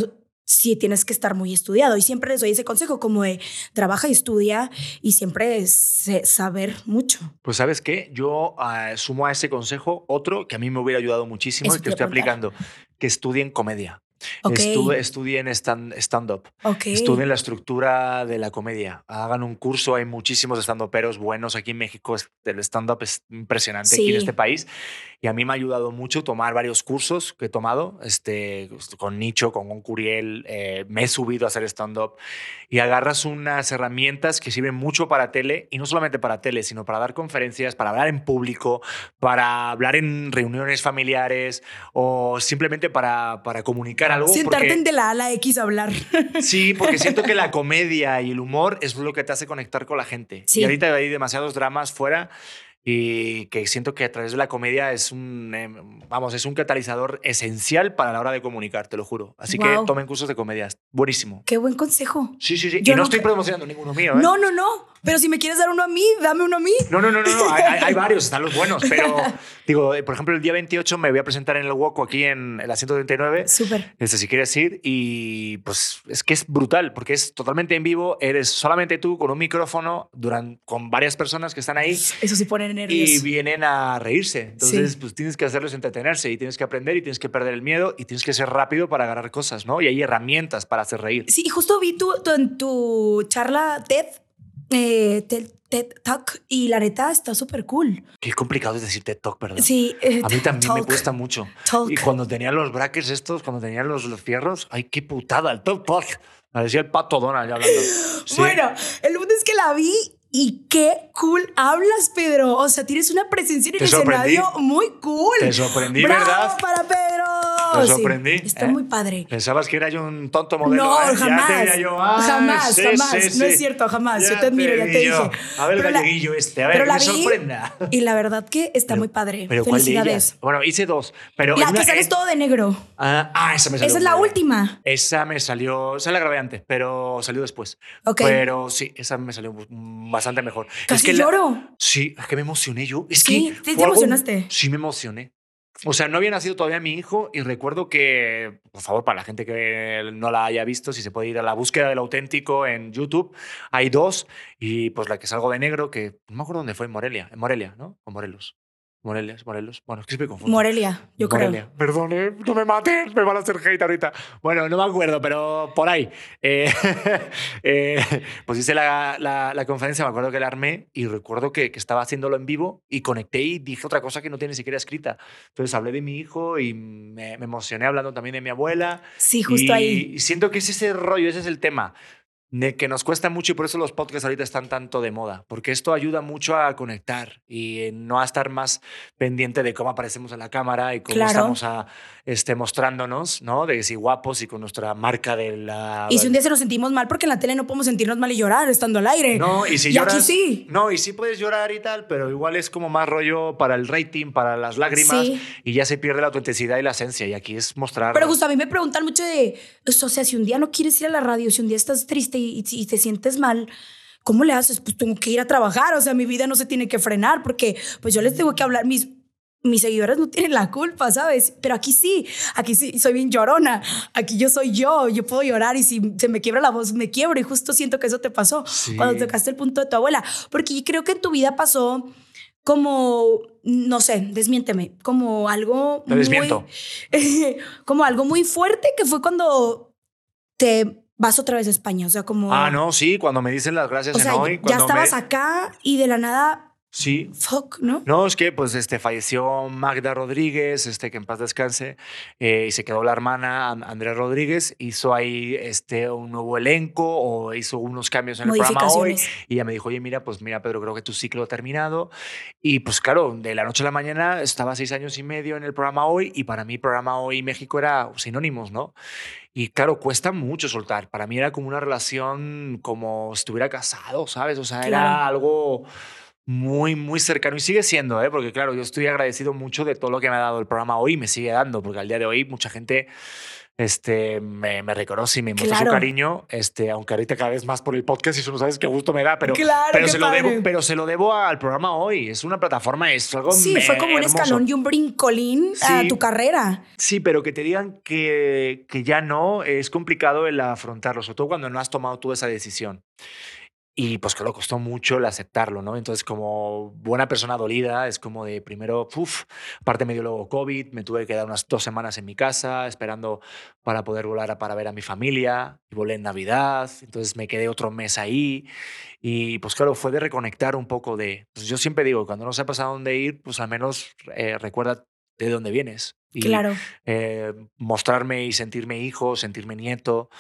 sí tienes que estar muy estudiado. Y siempre les doy ese consejo como de trabaja y estudia y siempre es, saber mucho. Pues sabes qué, yo ah, sumo a ese consejo otro que a mí me hubiera ayudado muchísimo Eso y que estoy aplicando, que estudien comedia. Ok. Estu- estudien stand- stand-up. Ok. Estudien la estructura de la comedia. Hagan un curso. Hay muchísimos stand-uperos buenos aquí en México. El stand-up es impresionante aquí Sí. en este país. Y a mí me ha ayudado mucho tomar varios cursos que he tomado este, con Nicho, con Gon Curiel. eh, me he subido a hacer stand-up. Y agarras unas herramientas que sirven mucho para tele. Y no solamente para tele, sino para dar conferencias, para hablar en público, para hablar en reuniones familiares o simplemente para, para comunicar algo. Sentarte porque- en de la A la X a hablar. Sí, porque siento que la comedia y el humor es lo que te hace conectar con la gente. Sí. Y ahorita hay demasiados dramas fuera y que siento que a través de la comedia es un, eh, vamos, es un catalizador esencial para la hora de comunicar, te lo juro. Así que tomen cursos de comedia. Buenísimo. Qué buen consejo. Sí, sí, sí. Yo y no, no estoy promocionando ninguno mío, ¿eh? No, no, no. Pero si me quieres dar uno a mí, dame uno a mí. No, no, no, no, no. Hay, hay- varios, están los buenos, pero digo, por ejemplo, el día 28 me voy a presentar en el Woco aquí en la 139. Súper. Este, si quieres ir y pues es que es brutal porque es totalmente en vivo, eres solamente tú con un micrófono durante, con varias personas que están ahí Eso sí pone nervios. y vienen a reírse. Entonces, Sí. pues tienes que hacerles entretenerse y tienes que aprender y tienes que perder el miedo y tienes que ser rápido para agarrar cosas, ¿no? Y hay herramientas para hacer reír. Sí, y justo vi tu, tu- en tu charla TED, eh, TED, TED Talk, y la neta está súper cool. Qué complicado es decir TED Talk, ¿verdad? Sí. eh, A mí también me cuesta mucho. Talk. Y cuando tenía los brackets estos, cuando tenía los, los fierros, ay, qué putada, el Talk Talk. Parecía el pato Donald ya hablando. Sí. Bueno, el lunes que la vi y qué cool hablas, Pedro. O sea, tienes una presencia en el sorprendí. escenario muy cool. Te sorprendí, ¡Bravo ¿verdad? para Pedro! Te Sí, sorprendí. está ¿eh? muy padre. Pensabas que era yo un tonto modelo. No, ¿eh? Jamás. yo, ah, jamás, sí, jamás. sí, No es cierto, jamás. Ya yo te admiro, ya te yo. dije. A ver el Pero la- galleguillo este, a ver, me sorprenda. Y la verdad que está muy padre. Pero ¿cuál de Felicidades. Bueno, hice dos. Pero La una- que sales eh, todo de negro. Ah, ah, esa me salió. Esa es la última. Esa me salió, esa la grabé antes, pero salió después. Ok. Pero sí, esa me salió mm, bastante mejor. Casi la- lloro. sí, es que me emocioné yo. Es Sí, que sí te algo- emocionaste. Sí, me emocioné. O sea, no había nacido todavía mi hijo y recuerdo que, por favor, para la gente que no la haya visto, si se puede ir a la búsqueda del auténtico en YouTube, hay dos y pues la que salgo de negro, que no me acuerdo dónde fue, en Morelia, en Morelia, ¿no? O Morelos. Morelia, Morelos. Bueno, es que me confundo. Morelia, yo Morelia. Perdón, eh, no me maten, me van a hacer hate ahorita. Bueno, no me acuerdo, pero por ahí. Eh, eh, pues hice la, la- la conferencia, me acuerdo que la armé y recuerdo que, que estaba haciéndolo en vivo y conecté y dije otra cosa que no tiene ni siquiera escrita. Entonces hablé de mi hijo y me, me emocioné hablando también de mi abuela. creo. Sí, justo y, ahí. y siento que es ese rollo, ese es el tema. De que nos cuesta mucho y por eso los podcasts ahorita están tanto de moda, porque esto ayuda mucho a conectar y eh, no a estar más pendiente de cómo aparecemos en la cámara y cómo Claro. estamos a, este, mostrándonos, ¿no? De si guapos y con nuestra marca de la... Y si un día se nos sentimos mal, porque en la tele no podemos sentirnos mal y llorar estando al aire. No, y si y lloras... aquí sí. No, y sí puedes llorar y tal, pero igual es como más rollo para el rating, para las lágrimas Sí. y ya se pierde la autenticidad y la esencia y aquí es mostrar... Pero justo a mí me preguntan mucho de, o sea, si un día no quieres ir a la radio, si un día estás triste y, y- y te sientes mal, ¿cómo le haces? Pues tengo que ir a trabajar, o sea, mi vida no se tiene que frenar porque pues yo les tengo que hablar, mis, mis seguidores no tienen la culpa, ¿sabes? Pero aquí sí, aquí sí, soy bien llorona, aquí yo soy yo, yo puedo llorar y si se me quiebra la voz, me quiebro y justo siento que eso te pasó Sí. cuando tocaste el punto de tu abuela, porque creo que en tu vida pasó como, no sé, desmiénteme, como algo... Te desmiento. muy- como algo muy fuerte que fue cuando te vas otra vez a España, o sea, como... Ah, no, sí, cuando me dicen las gracias O sea, en hoy. ya estabas me... acá y de la nada, Sí, fuck, ¿no? No, es que pues este, falleció Magda Rodríguez, este, que en paz descanse, eh, y se quedó la hermana An- Andrea Rodríguez, hizo ahí este, un nuevo elenco o hizo unos cambios en el programa hoy. Y ella me dijo, oye, mira, pues mira, Pedro, creo que tu ciclo ha terminado. Y pues claro, de la noche a la mañana estaba seis años y medio en el programa hoy y para mí programa hoy México era sinónimos, ¿no? Y claro, cuesta mucho soltar. Para mí era como una relación como si estuviera casado, ¿sabes? O sea, Claro. era algo muy, muy cercano y sigue siendo, ¿eh? porque claro, yo estoy agradecido mucho de todo lo que me ha dado el programa hoy y me sigue dando, porque al día de hoy mucha gente este, me, me reconoce y me muestra Claro. su cariño, este, aunque ahorita cada vez más por el podcast y eso no sabes qué gusto me da, pero, Claro, pero, se lo debo, pero se lo debo al programa hoy, es una plataforma, es algo Sí, fue como un hermoso. escalón y un brincolín a Sí. tu carrera. Sí, pero que te digan que, que ya no, es complicado el afrontarlo, sobre todo cuando no has tomado tú esa decisión. Y pues que lo costó mucho el aceptarlo, ¿no? Entonces, como buena persona dolida, es como de primero, uff, aparte me dio luego COVID, me tuve que quedar unas dos semanas en mi casa esperando para poder volar a, para ver a mi familia, y volé en Navidad, entonces me quedé otro mes ahí. Y pues claro, fue de reconectar un poco de, pues yo siempre digo, cuando no sepas a dónde ir, pues al menos eh, recuerda de dónde vienes. Y, Claro. eh, mostrarme y sentirme hijo, sentirme nieto,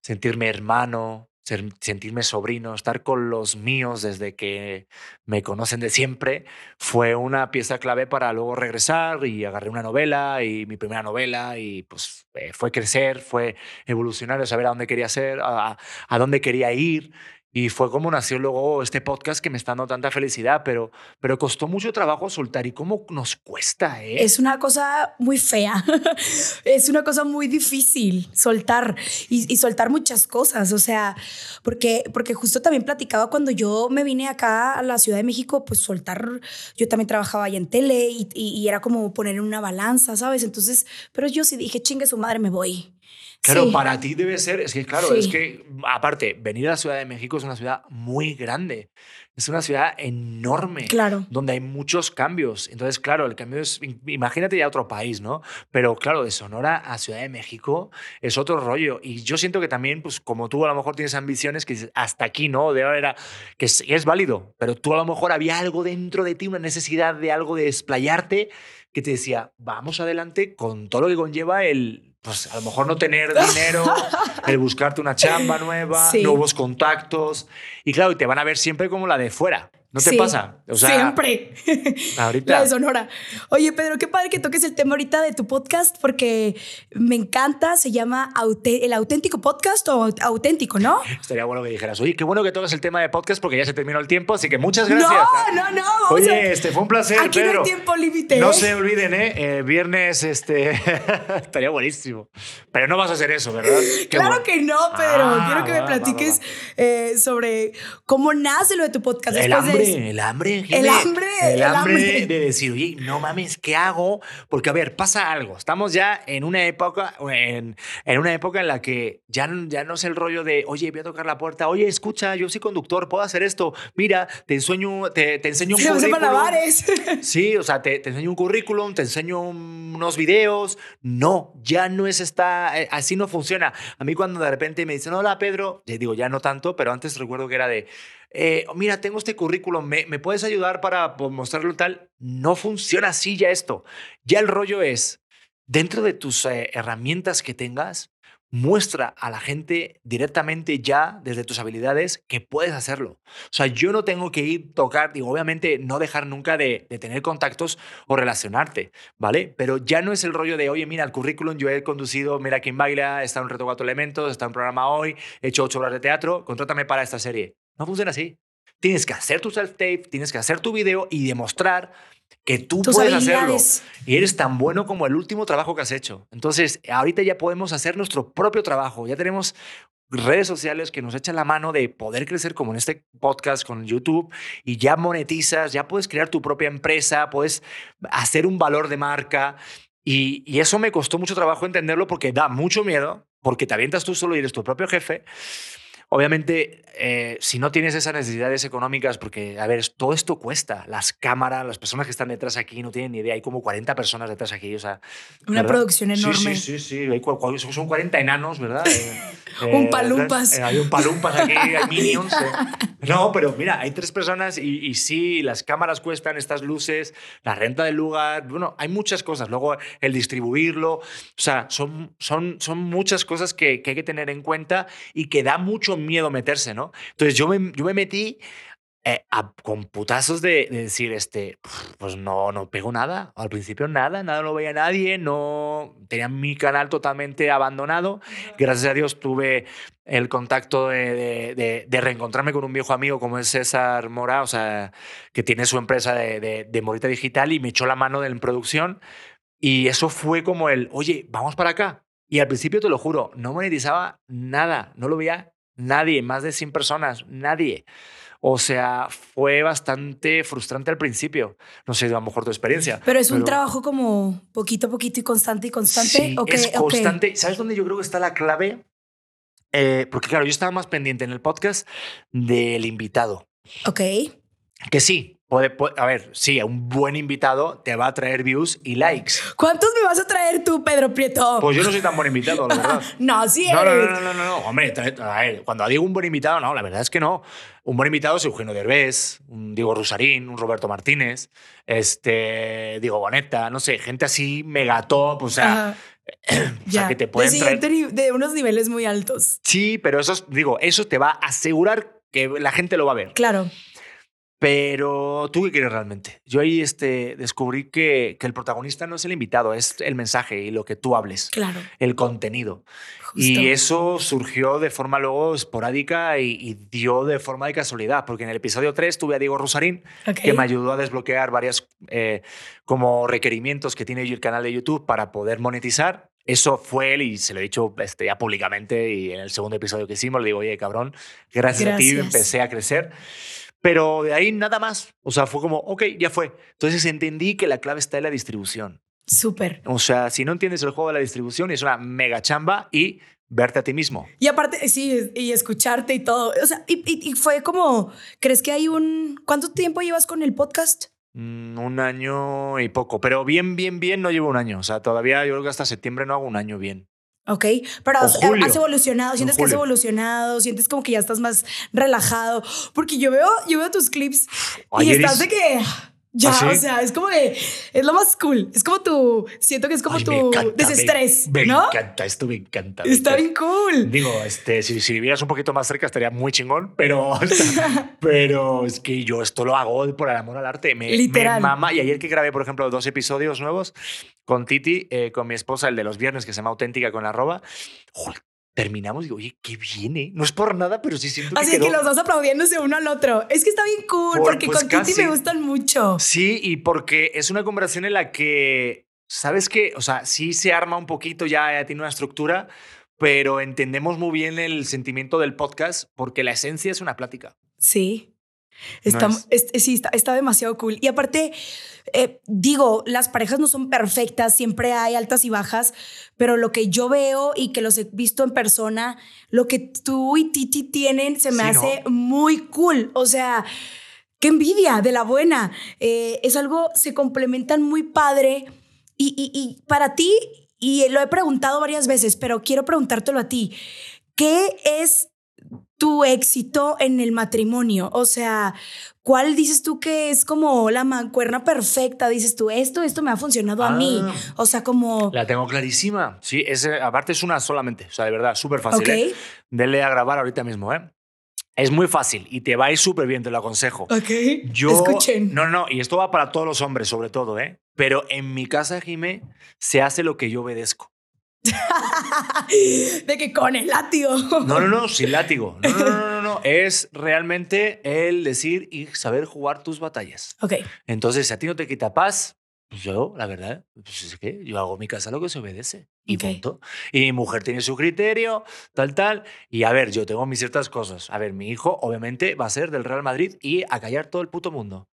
sentirme hermano, sentirme sobrino, estar con los míos desde que me conocen de siempre, fue una pieza clave para luego regresar y agarré una novela y mi primera novela y pues eh, fue crecer, fue evolucionar, saber a dónde quería ser, a, a dónde quería ir. Y fue como nació luego este podcast que me está dando tanta felicidad, pero, pero costó mucho trabajo soltar. ¿Y cómo nos cuesta, eh? Es una cosa muy fea. es una cosa muy difícil soltar y, soltar muchas cosas. O sea, porque, porque justo también platicaba cuando yo me vine acá a la Ciudad de México, pues soltar. Yo también trabajaba allá en tele y era como poner en una balanza, ¿sabes? Entonces, pero yo sí dije, chingue su madre, me voy. Claro, Sí. para ti debe ser, es que claro, Sí. es que aparte, venir a la Ciudad de México es una ciudad muy grande, es una ciudad enorme, Claro. donde hay muchos cambios. Entonces, claro, el cambio es, im- imagínate ya otro país, ¿no? Pero claro, de Sonora a Ciudad de México es otro rollo. Y yo siento que también, pues como tú a lo mejor tienes ambiciones que dices, hasta aquí, ¿no? De ahora, que es, es válido, pero tú a lo mejor había algo dentro de ti, una necesidad de algo de desplayarte que te decía, vamos adelante con todo lo que conlleva el, pues a lo mejor no tener dinero, el buscarte una chamba nueva, Sí. nuevos contactos. Y claro, y te van a ver siempre como la de fuera. ¿No te Sí, pasa? O sea, Siempre. Ahorita. La de Sonora. Oye, Pedro, qué padre que toques el tema ahorita de tu podcast porque me encanta. Se llama El Auténtico Podcast o Auténtico, ¿no? Estaría bueno que dijeras, oye, qué bueno que tocas el tema de podcast porque ya se terminó el tiempo, así que muchas gracias. No, no, no. a- Oye, este fue un placer, Aquí no hay tiempo límite. No ¿eh? se olviden, ¿eh? Eh, viernes, este. estaría buenísimo. Pero no vas a hacer eso, ¿verdad? Qué Claro bueno. que no, Pedro. Ah, Quiero que va, me va, platiques va, eh, sobre cómo nace lo de tu podcast. El Después de hambre el hambre, el hambre, el el hambre hambre. de decir, oye, no mames, ¿qué hago? Porque, a ver, pasa algo. Estamos ya en una época, en, en una época en la que ya, ya no es el rollo de, oye, voy a tocar la puerta, oye, escucha, yo soy conductor, puedo hacer esto. Mira, te enseño, te, te enseño un para currículum. Sí, o sea, te, te enseño un currículum, te enseño un- unos videos. No, ya no es esta, eh, así no funciona. A mí cuando de repente me dicen, hola Pedro, le digo, ya no tanto, pero antes recuerdo que era de, eh, mira, tengo este currículum, ¿me, puedes ayudar para pues, mostrarlo tal? No funciona así ya esto. Ya el rollo es, dentro de tus eh, herramientas que tengas, muestra a la gente directamente ya desde tus habilidades que puedes hacerlo. O sea, yo no tengo que ir tocar, digo, obviamente no dejar nunca de, de tener contactos o relacionarte, ¿vale? Pero ya no es el rollo de, oye, mira, el currículum, yo he conducido Mira quién baila, está en un reto cuatro elementos, está en un programa hoy, he hecho ocho horas de teatro, contrátame para esta serie. No funciona así. Tienes que hacer tu self-tape, tienes que hacer tu video y demostrar que tú Tus puedes hacerlo. Y eres tan bueno como el último trabajo que has hecho. Entonces, ahorita ya podemos hacer nuestro propio trabajo. Ya tenemos redes sociales que nos echan la mano de poder crecer como en este podcast con YouTube y ya monetizas, ya puedes crear tu propia empresa, puedes hacer un valor de marca. Y, y eso me costó mucho trabajo entenderlo porque da mucho miedo, porque te avientas tú solo y eres tu propio jefe. Obviamente, eh, si no tienes esas necesidades económicas, porque, a ver, todo esto cuesta. Las cámaras, las personas que están detrás aquí no tienen ni idea. Hay como 40 personas detrás aquí. O sea, Una ¿verdad? producción Sí, enorme. Sí, sí, sí. Cua- son 40 enanos, ¿verdad? Eh, Un eh, palumpas. eh, hay un palumpas aquí, hay minions. No, pero mira, hay tres personas y, y sí, las cámaras cuestan, estas luces, la renta del lugar, bueno, hay muchas cosas. Luego el distribuirlo, o sea, son, son, son muchas cosas que, que hay que tener en cuenta y que da mucho miedo meterse, ¿no? Entonces yo me, yo me metí eh, a- con putazos de, de decir, este, pues no, no pego nada. Al principio nada, nada lo veía nadie, no tenía mi canal totalmente abandonado. Gracias a Dios tuve el contacto de, de- de- de reencontrarme con un viejo amigo como es César Mora, o sea, que tiene su empresa de Morita Digital y me echó la mano en producción. Y eso fue como el, oye, vamos para acá. Y al principio, te lo juro, no monetizaba nada, no lo veía nadie, más de 100 personas, nadie. O sea, fue bastante frustrante al principio. No sé, a lo mejor tu experiencia. Pero es un trabajo como poquito a poquito y constante y constante. Sí, es constante. ¿Sabes dónde yo creo que está la clave? Eh, porque claro, yo estaba más pendiente en el podcast del invitado. Ok. Que sí, puede, puede- a ver, sí, un buen invitado te va a traer views y likes. ¿Cuántos me vas a traer tú, Pedro Prieto? Pues yo no soy tan buen invitado, la verdad. no, sí No, no, eres. no, no, no, no, hombre, trae- a ver, cuando digo un buen invitado, no, la verdad es que no. Un buen invitado es Eugenio Derbez, un Diego Rusarín, un Roberto Martínez, este, Diego Boneta, no sé, gente así megatop, o sea, Ajá. o sea, que te de, pueden traer. siguiente ni- de unos niveles muy altos. Sí, pero eso, es- digo, eso te va a asegurar que la gente lo va a ver. Claro. Pero tú qué quieres realmente? Yo ahí este, descubrí que, que el protagonista no es el invitado, es el mensaje y lo que tú hables, Claro. el contenido. Justo. Y eso surgió de forma luego esporádica y, y dio de forma de casualidad, porque en el episodio 3 tuve a Diego Rosarín, Ok. que me ayudó a desbloquear varios eh, como requerimientos que tiene el canal de YouTube para poder monetizar. Eso fue él y se lo he dicho este, ya públicamente y en el segundo episodio que hicimos le digo, oye, cabrón, gracias, a ti Gracias. empecé a crecer. Pero de ahí nada más. O sea, fue como, ok, ya fue. Entonces entendí que la clave está en la distribución. Súper. O sea, si no entiendes el juego de la distribución, es una mega chamba y verte a ti mismo. Y aparte, sí, y escucharte y todo. O sea, y, y- y fue como, ¿crees que hay un... ¿Cuánto tiempo llevas con el podcast? Mm, un año y poco, pero bien, bien, bien no llevo un año. O sea, todavía yo creo que hasta septiembre no hago un año bien. Ok, pero has, julio. has evolucionado, sientes que has evolucionado, sientes como que ya estás más relajado, porque yo veo, yo veo tus clips y estás es- de que ya, ¿Ah, sí? o sea, es como de, es lo más cool, es como tu, siento que es como Ay, tu encanta, desestrés, me, me ¿no? encanta, esto me encanta. Está bien cool. Digo, este, si, si vivieras un poquito más cerca estaría muy chingón, pero, pero es que yo esto lo hago por el amor al arte. Me, Literal. me mama. Y ayer que grabé, por ejemplo, dos episodios nuevos con Titi, eh, con mi esposa, el de los viernes, que se llama Auténtica con la arroba, terminamos y digo, oye, qué bien, ¿eh? No es por nada, pero sí siento que Así quedó... que los dos aplaudiéndose uno al otro. Es que está bien cool, Por- porque pues con Titi casi. me gustan mucho. Sí, y porque es una conversación en la que, ¿sabes qué? O sea, sí se arma un poquito, ya, ya tiene una estructura, pero entendemos muy bien el sentimiento del podcast porque la esencia es una plática. Sí. Está, No es. es- sí, está, está demasiado cool. Y aparte, eh, digo, las parejas no son perfectas, siempre hay altas y bajas, pero lo que yo veo y que los he visto en persona, lo que tú y Titi tienen se me Sí, hace ¿no? muy cool. O sea, qué envidia de la buena. Eh, es algo, se complementan muy padre. Y, y- y para ti, y lo he preguntado varias veces, pero quiero preguntártelo a ti, ¿qué es tu éxito en el matrimonio? O sea, ¿cuál dices tú que es como la mancuerna perfecta? Dices tú, esto, esto me ha funcionado a mí. Ah. O sea, como... La tengo clarísima. Sí, es, aparte es una solamente. O sea, de verdad, súper fácil. Ok. ¿eh? Denle a grabar ahorita mismo, ¿eh? Es muy fácil y te va a ir súper bien, te lo aconsejo. Ok. Yo, Escuchen. No, no, y esto va para todos los hombres, sobre todo, ¿eh? Pero en mi casa, Jimé, se hace lo que yo obedezco. de que con el látigo. No, no, no, sin látigo. No, no, no, no, no. Es realmente el decir y saber jugar tus batallas. Ok. Entonces, si a ti no te quita paz, pues yo, la verdad, pues es que yo hago mi casa lo que se obedece. Y punto. Y mi mujer tiene su criterio, tal, tal. Y a ver, yo tengo mis ciertas cosas. A ver, mi hijo, obviamente, va a ser del Real Madrid y a callar todo el puto mundo.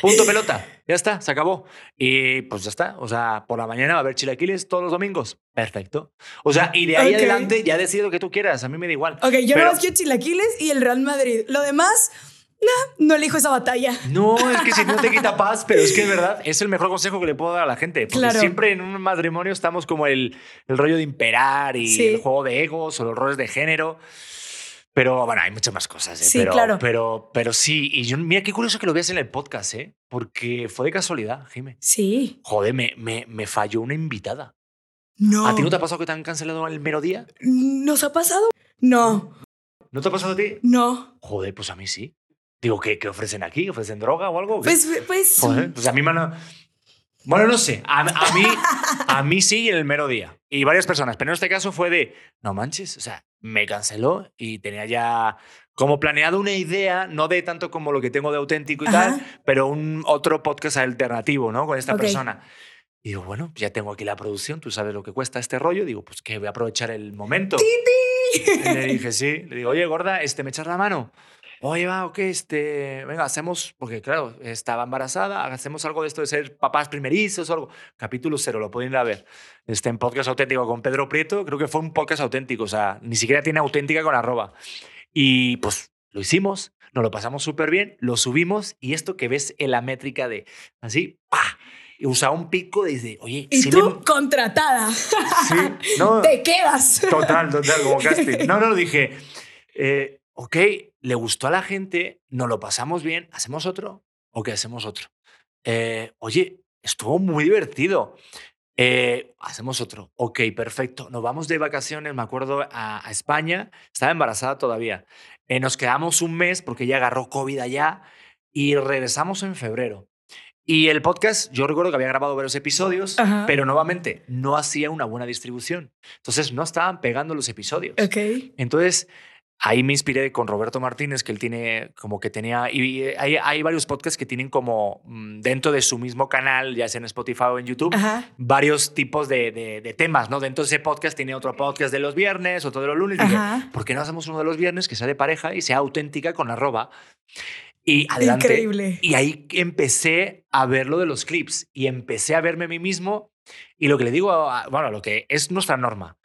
Punto pelota. Ya está, se acabó. Y pues ya está. O sea, por la mañana va a haber chilaquiles todos los domingos. Perfecto. O sea, y de ahí adelante ya decido lo que tú quieras. A mí me da igual. Ok, yo Pero- no más quiero chilaquiles y el Real Madrid. Lo demás, no, no elijo esa batalla. No, es que si no te quita paz, pero es que es verdad, es el mejor consejo que le puedo dar a la gente. Porque Claro. siempre en un matrimonio estamos como el, el rollo de imperar y Sí. el juego de egos o los roles de género. Pero bueno, hay muchas más cosas. ¿eh? Sí, pero, claro. Pero, pero sí, y yo, mira qué curioso que lo veas en el podcast, ¿eh? Porque fue de casualidad, Jimé. Sí. Joder, me, me, me falló una invitada. No. ¿A ti no te ha pasado que te han cancelado el mero día? ¿Nos ha pasado? No, ¿No te ha pasado a ti? no. Joder, pues a mí sí. Digo, ¿qué, qué ofrecen aquí? ¿Ofrecen droga o algo? Pues, pues. Joder, pues a mí me han... Bueno, no sé. A, a mí, a mí sí en el mero día. Y varias personas. Pero en este caso fue de, no manches, o sea, me canceló y tenía ya como planeado una idea, no de tanto como lo que tengo de auténtico y Ajá. tal, pero un otro podcast alternativo, ¿no? Con esta Ok. persona. Y digo, bueno, ya tengo aquí la producción, tú sabes lo que cuesta este rollo. Digo, pues que voy a aprovechar el momento. Y le dije, sí. Le digo, oye, gorda, este, ¿me echas la mano? Oye, va, ok, este, venga, hacemos, porque claro, estaba embarazada, hacemos algo de esto de ser papás primerizos o algo. Capítulo cero, lo pueden ir a ver. Este, en podcast auténtico con Pedro Prieto, creo que fue un podcast auténtico, o sea, ni siquiera tiene auténtica con arroba. Y pues lo hicimos, nos lo pasamos súper bien, lo subimos y esto que ves en la métrica de así, ¡pa! Y usaba un pico de, de, oye, Y sí tú, contratada. sí, no, Te quedas. Total, total, como casting. No, no, dije, eh, ok, le gustó a la gente, nos lo pasamos bien, ¿hacemos otro? ¿O qué hacemos otro? Eh, oye, estuvo muy divertido. Eh, hacemos otro. Ok, perfecto. Nos vamos de vacaciones, me acuerdo, a, a España. Estaba embarazada todavía. Eh, nos quedamos un mes porque ella agarró COVID allá y regresamos en febrero. Y el podcast, yo recuerdo que había grabado varios episodios, Ajá. pero nuevamente no hacía una buena distribución. Entonces no estaban pegando los episodios. Ok. Entonces ahí me inspiré con Roberto Martínez, que él tiene como que tenía, y hay, hay varios podcasts que tienen como mm, dentro de su mismo canal, ya sea en Spotify o en YouTube, Ajá. varios tipos de, de- de temas, ¿no? Dentro de ese podcast tiene otro podcast de los viernes, otro de los lunes. Dije. ¿por qué no hacemos uno de los viernes que sea de pareja y sea auténtica con arroba? Y adelante. Increíble. Y ahí empecé a ver lo de los clips y empecé a verme a mí mismo. Y lo que le digo, a- bueno, lo que es nuestra norma.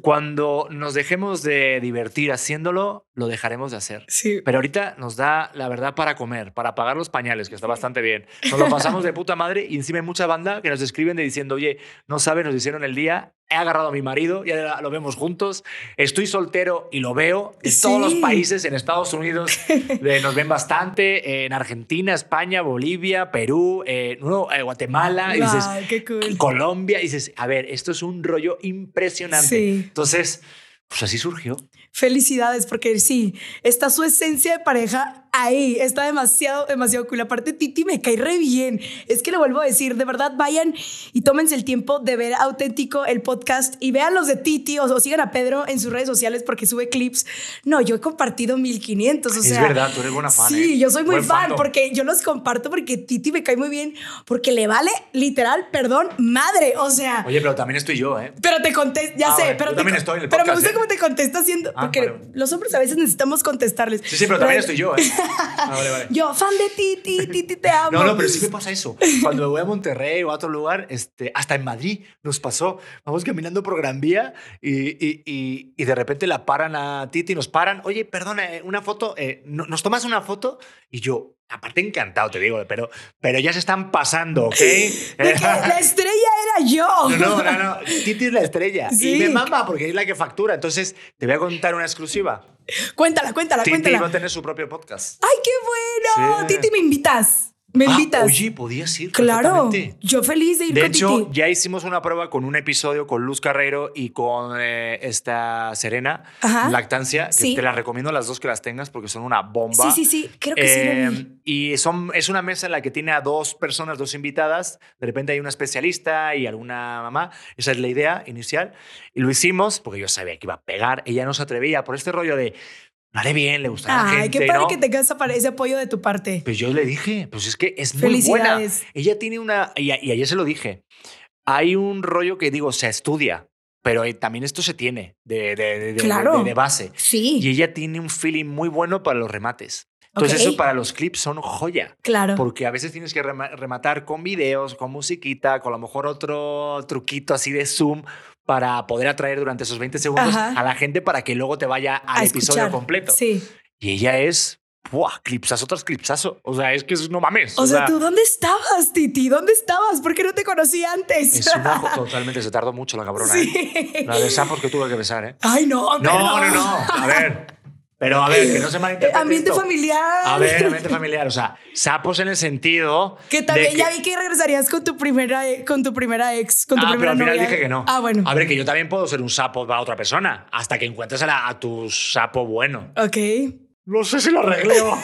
Cuando nos dejemos de divertir haciéndolo, lo dejaremos de hacer. Sí. Pero ahorita nos da, la verdad, para comer, para pagar los pañales, que está bastante bien. Nos lo pasamos de puta madre y encima hay mucha banda que nos escriben de diciendo, oye, no sabes, nos hicieron el día, he agarrado a mi marido, ya lo vemos juntos, estoy soltero y lo veo. En todos los países, en Estados Unidos eh, nos ven bastante, en Argentina, España, Bolivia, Perú, eh, no, eh, Guatemala, y dices, Wow, qué cool. Colombia, y dices, a ver, esto es un rollo impresionante. Sí. Entonces, pues así surgió. Felicidades, porque sí, está su esencia de pareja ahí, está demasiado, demasiado cool. Aparte, Titi me cae re bien. Es que le vuelvo a decir, de verdad, vayan y tómense el tiempo de ver auténtico el podcast y vean los de Titi o, o sigan a Pedro en sus redes sociales porque sube clips. No, yo he compartido 1500, o Es verdad, tú eres buena fan, Sí, ¿eh? yo soy muy Buen fan porque yo los comparto porque Titi me cae muy bien, porque le vale literal, perdón, madre, o sea. Oye, pero también estoy yo, ¿eh? Pero te contesto, ya Ah, sé, pero, yo te también estoy en el pero me gusta ¿eh? cómo te contesta haciendo, Ah, porque vale. los hombres a veces necesitamos contestarles. Sí, sí, pero también estoy yo, ¿eh? Ah, vale, vale. Yo, fan de Titi, Titi, te amo. No, no, pero sí me pasa eso. Cuando me voy a Monterrey o a otro lugar, este, hasta en Madrid nos pasó. Vamos caminando por Gran Vía y, y, y, y de repente la paran a Titi, nos paran. Oye, perdona, eh, una foto, eh, ¿no- ¿nos tomas una foto? Y yo, aparte encantado, te digo, pero, pero ya se están pasando, ¿ok? De que la estrella era yo. No, no, no, no. Titi es la estrella. Sí. Y me mama porque es la que factura. Entonces, te voy a contar una exclusiva. Cuéntala, cuéntala, Titi cuéntala. va a tener su propio podcast. ¡Ay, qué bueno! Sí. Titi, me invitas. Me Ah, invitas. oye, podías ir. claro. Yo feliz de ir De con hecho, Titi. ya hicimos una prueba con un episodio con Luz Carreiro y con eh, esta Serena, Ajá. Lactancia, que Sí. te las recomiendo las dos que las tengas porque son una bomba. Sí, sí, sí. Creo que sí. Eh, vi. y son, es una mesa en la que tiene a dos personas, dos invitadas. De repente hay una especialista y alguna mamá. Esa es la idea inicial. Y lo hicimos porque yo sabía que iba a pegar. Ella no se atrevía por este rollo de, haré bien, le gustará a la Ay, gente, qué padre ¿no? que tengas ese apoyo de tu parte. Pues yo le dije, pues es que es muy buena. Felicidades. Ella tiene una, y, a- y ayer se lo dije, hay un rollo que digo, se estudia, pero eh, también esto se tiene de, de, de- Claro. de- base. Sí. Y ella tiene un feeling muy bueno para los remates. Entonces Ok. eso para los clips son joya. Claro. Porque a veces tienes que rema- rematar con videos, con musiquita, con a lo mejor otro truquito así de zoom para poder atraer durante esos 20 segundos Ajá. a la gente para que luego te vaya al A episodio escuchar. completo. Sí. Y ella es, ¡buah! Clipsazo tras clipsazo. O sea, es que es- no mames. O sea, ¿tú dónde estabas, Titi? ¿Dónde estabas? ¿Por qué no te conocí antes? Es una totalmente, se tardó mucho la cabrona. Sí. ¿eh? La de sapos que tuve que besar, ¿eh? Ay, no. No, perdón. no, no. A ver. Pero a ver, que no se malinterprete. Ambiente esto. familiar. A ver, ambiente familiar. O sea, sapos en el sentido. Que también ya vi que regresarías con tu primera, e- con tu primera ex, con tu ah, pero al final novia. dije que no. Ah, bueno. A ver, que yo también puedo ser un sapo para otra persona hasta que encuentres a, la- a tu sapo bueno. Ok. No sé si lo arregleo.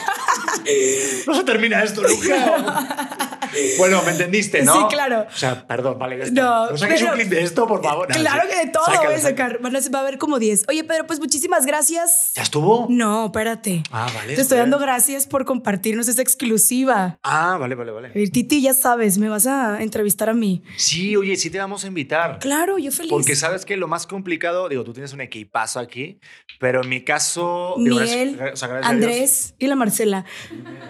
no se termina esto nunca. bueno, ¿me entendiste, no? Sí, claro. O sea, perdón, vale. No, No saques pero- un clip de esto, por favor. No, claro que de todo Sácalo, voy a sacar. Van a- va a haber como 10. Oye, Pedro, pues muchísimas gracias. ¿Ya estuvo? No, espérate. Ah, vale. Te estoy dando gracias por compartirnos esa exclusiva. Ah, vale, vale, vale. Eh, Titi, ya sabes, me vas a entrevistar a mí. Sí, oye, sí te vamos a invitar. Claro, yo feliz. Porque sabes que lo más complicado, digo, tú tienes un equipazo aquí, pero en mi caso. Miguel, o sea. Andrés y la Marcela.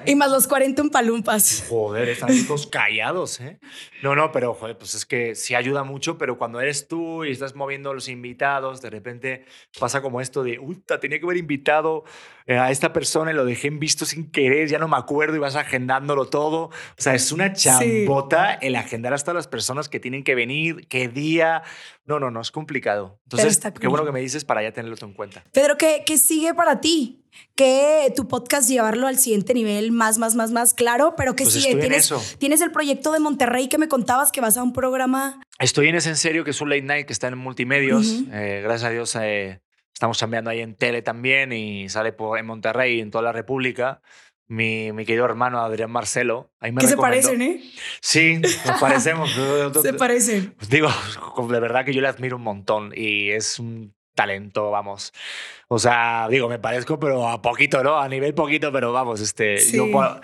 Y más los 40 palumpas. Joder, están todos callados, ¿eh? No, no, pero joder, pues es que sí ayuda mucho, pero cuando eres tú y estás moviendo los invitados, de repente pasa como esto de, uy, tenía que haber invitado eh, a esta persona y lo dejé en visto sin querer, ya no me acuerdo y vas agendándolo todo. O sea, es una chambota el agendar hasta las personas que tienen que venir, qué día. No, no, no, es complicado. Entonces, qué bueno que me dices para ya tenerlo en cuenta. Pedro, ¿qué, ¿qué sigue para ti? Que tu podcast llevarlo al siguiente nivel más, más, más, más claro, pero ¿qué Pues en ¿Tienes, el proyecto de Monterrey que me contabas que vas a un programa. Estoy en ese en serio, que es un late night que está en multimedios. Ujú. Eh, gracias a Dios eh, estamos cambiando ahí en tele también y sale por, en Monterrey y en toda la República. Mi, mi querido hermano Adrián Marcelo. Ahí me que se parecen, ¿eh? Sí, nos parecemos. Se parecen. Digo, de verdad que yo le admiro un montón y es un talento, vamos. O sea, digo, me parezco, pero a poquito, ¿no? A nivel poquito, pero vamos, este, Sí. yo puedo-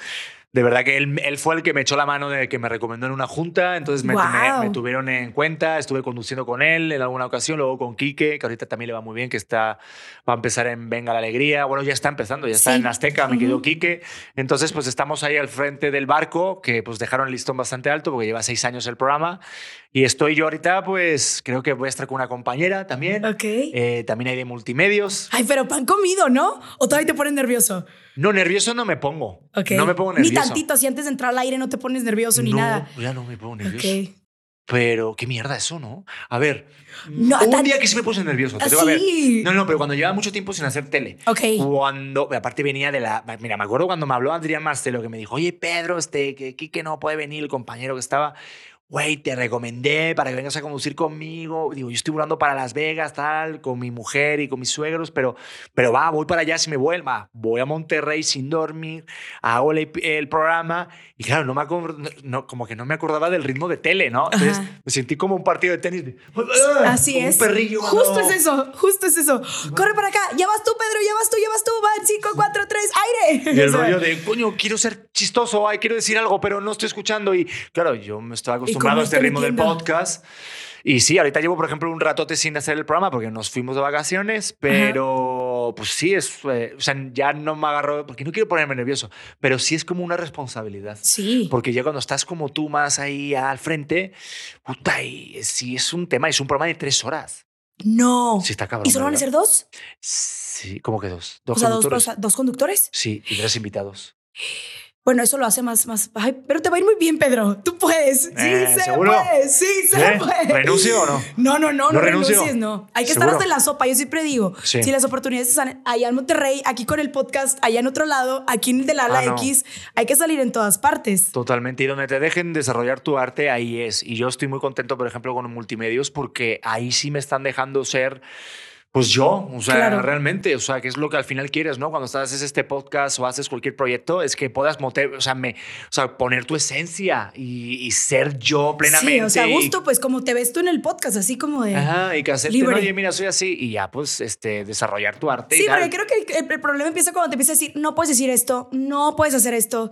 de verdad que él, él fue el que me echó la mano de que me recomendó en una junta, entonces me, me- me tuvieron en cuenta, estuve conduciendo con él en alguna ocasión, luego con Quique, que ahorita también le va muy bien, que está, va a empezar en Venga la Alegría, bueno, ya está empezando, ya está Sí. en Azteca, mi Ujú. querido Quique, entonces pues estamos ahí al frente del barco, que pues dejaron el listón bastante alto, porque lleva seis años el programa, y estoy yo ahorita, pues creo que voy a estar con una compañera también, Ok. Eh, también hay de multimedios. Ay, pero pan comido, ¿no? ¿O todavía te pones nervioso? No, nervioso no me pongo. Ok. No me pongo Ni nervioso. tantito, si antes de entrar al aire no te pones nervioso ni No, nada. Ya no me pongo nervioso. Ok. Pero qué mierda eso, ¿no? A ver, No, un día que sí me puse nervioso. Te Ah, digo, a ver. sí. No, no, pero cuando llevaba mucho tiempo sin hacer tele. Ok. Cuando, aparte venía de la. Mira, me acuerdo cuando me habló Adrián Marcelo que me dijo, oye, Pedro, este, que Quique no puede venir, el compañero que estaba. Güey, te recomendé para que vengas a conducir conmigo. Digo, yo estoy volando para Las Vegas, tal, con mi mujer y con mis suegros, pero, pero va, voy para allá si me vuelvo. Va, voy a Monterrey sin dormir, hago el, el programa. Y claro, no me no, como que no me acordaba del ritmo de tele, ¿no? Entonces Ajá. me sentí como un partido de tenis. de, Así como es. Un perrillo. Justo ¿no? es eso, justo es eso. Corre para acá. Ya vas tú, Pedro, ya vas tú, ya vas tú. Van 5, 4, 3, aire. Y el rollo de, coño, quiero ser chistoso, ay, quiero decir algo, pero no estoy escuchando. Y claro, yo me estaba acostumbrado acostumbrado a este ritmo del podcast. Y sí, ahorita llevo, por ejemplo, un ratote sin hacer el programa porque nos fuimos de vacaciones, pero pues sí, es, eh, o sea, ya no me agarro, porque no quiero ponerme nervioso, pero sí es como una responsabilidad. Sí. Porque ya cuando estás como tú más ahí al frente, puta, y sí es un tema, es un programa de tres horas. No. Sí, está cabrón. ¿Y solo van a ser dos? Sí, como que dos. Dos o sea, dos, conductores. o sea, dos conductores. Sí, y tres invitados. Bueno, eso lo hace más, más. Ay, pero te va a ir muy bien, Pedro. Tú puedes. Sí, Eh, se ¿seguro? puede. Sí, se ¿Eh? puede. ¿Renuncio o no? No, no, no, no, ¿No renuncies, no. Hay que ¿Seguro? estar hasta en la sopa. Yo siempre digo, Sí. si las oportunidades están allá en Monterrey, aquí con el podcast, allá en otro lado, aquí en el del ala Ah, no. X, hay que salir en todas partes. Totalmente. Y donde te dejen desarrollar tu arte, ahí es. Y yo estoy muy contento, por ejemplo, con multimedios, porque ahí sí me están dejando ser. Pues yo, o sea, Claro. realmente, o sea, que es lo que al final quieres, ¿no? Cuando estás, haces este podcast o haces cualquier proyecto, es que puedas mote- o sea, me, o sea, poner tu esencia y, y ser yo plenamente. Sí, o sea, a y- gusto, pues como te ves tú en el podcast, así como de. Ajá, y que acepten, libre. oye, mira, soy así, y ya, pues, este, desarrollar tu arte. y Sí, tal. porque creo que el, el problema empieza cuando te empiezas a decir, no puedes decir esto, no puedes hacer esto.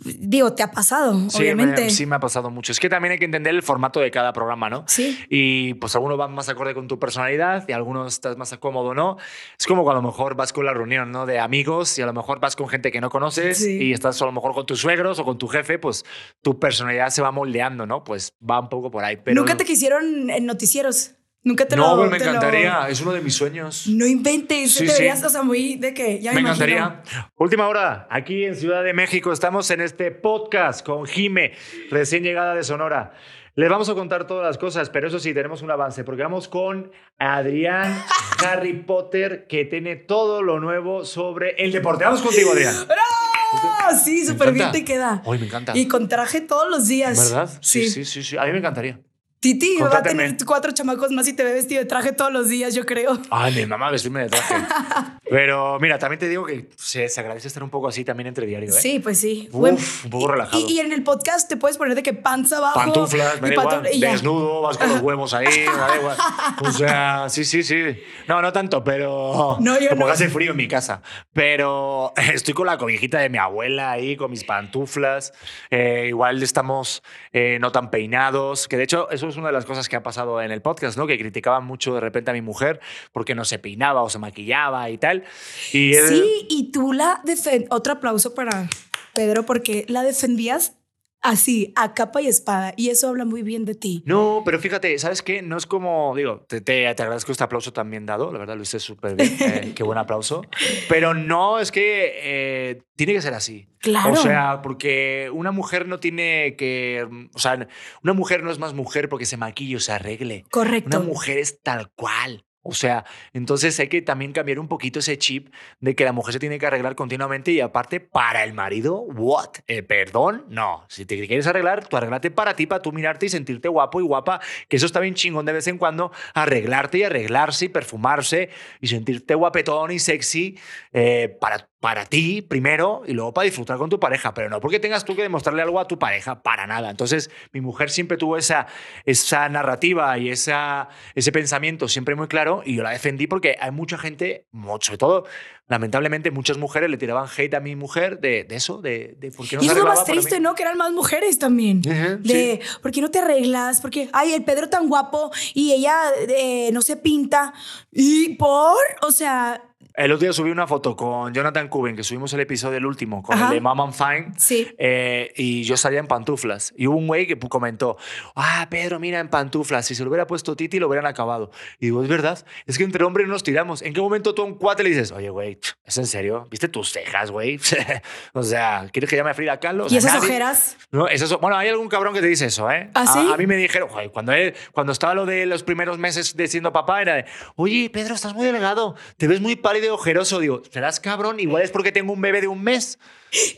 Digo, te ha pasado, Sí, obviamente. Me, sí, me ha pasado mucho. Es que también hay que entender el formato de cada programa, ¿no? Sí. Y pues algunos van más acorde con tu personalidad y algunos estás más cómodo, ¿no? Es como cuando a lo mejor vas con la reunión, ¿no? De amigos y a lo mejor vas con gente que no conoces Sí. y estás a lo mejor con tus suegros o con tu jefe, pues tu personalidad se va moldeando, ¿no? Pues va un poco por ahí. Pero Nunca te quisieron en noticieros. Nunca te No, lo. pues me te lo- encantaría. Es uno de mis sueños. No inventes. Sí, te sí. verías, o sea, muy de que ya me, Me encantaría. Última hora, aquí en Ciudad de México, estamos en este podcast con Jime, recién llegada de Sonora. Les vamos a contar todas las cosas, pero eso sí, tenemos un avance, porque vamos con Adrián Harry Potter, que tiene todo lo nuevo sobre el deporte. Vamos contigo, Adrián. ¡Bravo! Sí, súper bien te queda. Uy, me encanta. Y con traje todos los días. ¿Verdad? Sí. sí, sí, sí, sí. A mí me encantaría. Titi va a tener cuatro chamacos más y te ve vestido de traje todos los días, yo creo. Ay, mi mamá vestirme de traje. Pero mira, también te digo que se, se agradece estar un poco así también entre diario, ¿eh? Sí, pues sí. Uf, Bueno, un poco relajado. Y, y en el podcast te puedes poner de que panza abajo. Pantuflas, me da igual, pantufla- desnudo, vas con los huevos ahí, me da igual. O sea, sí, sí, sí. No, no tanto, pero. No, yo como no. hace frío en mi casa. Pero estoy con la cobijita de mi abuela ahí, con mis pantuflas. Eh, igual estamos eh, no tan peinados. Que de hecho, eso es una de las cosas que ha pasado en el podcast, ¿no? Que criticaban mucho de repente a mi mujer porque no se peinaba o se maquillaba y tal. Y Sí, y tú la defen- Otro aplauso para Pedro porque la defendías así, a capa y espada. Y eso habla muy bien de ti. No, pero fíjate, ¿sabes qué? No es como, digo, te, te, te agradezco este aplauso también dado, la verdad lo hice súper bien, eh, qué buen aplauso, pero no, es que eh, tiene que ser así. Claro. O sea, porque una mujer no tiene que, o sea, una mujer no es más mujer porque se maquille o se arregle. Correcto. Una mujer es tal cual. O sea, entonces hay que también cambiar un poquito ese chip de que la mujer se tiene que arreglar continuamente y aparte para el marido, ¿what? Eh, perdón, no. Si te quieres arreglar, tú arreglate para ti, para tú mirarte y sentirte guapo y guapa, que eso está bien chingón de vez en cuando, arreglarte y arreglarse y perfumarse y sentirte guapetón y sexy eh, para, para ti primero y luego para disfrutar con tu pareja, pero no porque tengas tú que demostrarle algo a tu pareja, para nada. Entonces, mi mujer siempre tuvo esa, esa narrativa y esa, ese pensamiento siempre muy claro y yo la defendí porque hay mucha gente, sobre todo, lamentablemente, muchas mujeres le tiraban hate a mi mujer de, de eso, de, de por qué no y se es lo más triste. ¿no? Que eran más mujeres también. Ujú, de, ¿por qué no te arreglas? Porque, ay, el Pedro tan guapo y ella eh, no se pinta. ¿Y por? O sea, El otro día subí una foto con Jonathan Cuben, que subimos el episodio del último, con Ajá. el de Mom and Fine. Sí. Eh, y yo salía en pantuflas. Y hubo un güey que comentó, ah, Pedro, mira, en pantuflas. Si se lo hubiera puesto Titi, lo hubieran acabado. Y digo, es verdad. Es que entre hombres nos tiramos. ¿En qué momento tú a un cuate le dices, oye, güey, ¿es en serio? ¿Viste tus cejas, güey? o sea, ¿quieres que llame a Frida Kahlo? O ¿y esas nadie- ojeras? no, es eso. Bueno, hay algún cabrón que te dice eso, ¿eh? ¿Ah, A- sí? A, mí me dijeron, joder, cuando, él, cuando estaba lo de los primeros meses de siendo papá, era de, oye, Pedro, estás muy delgado, te ves muy pálido y ojeroso. Digo, serás cabrón, igual es porque tengo un bebé de un mes.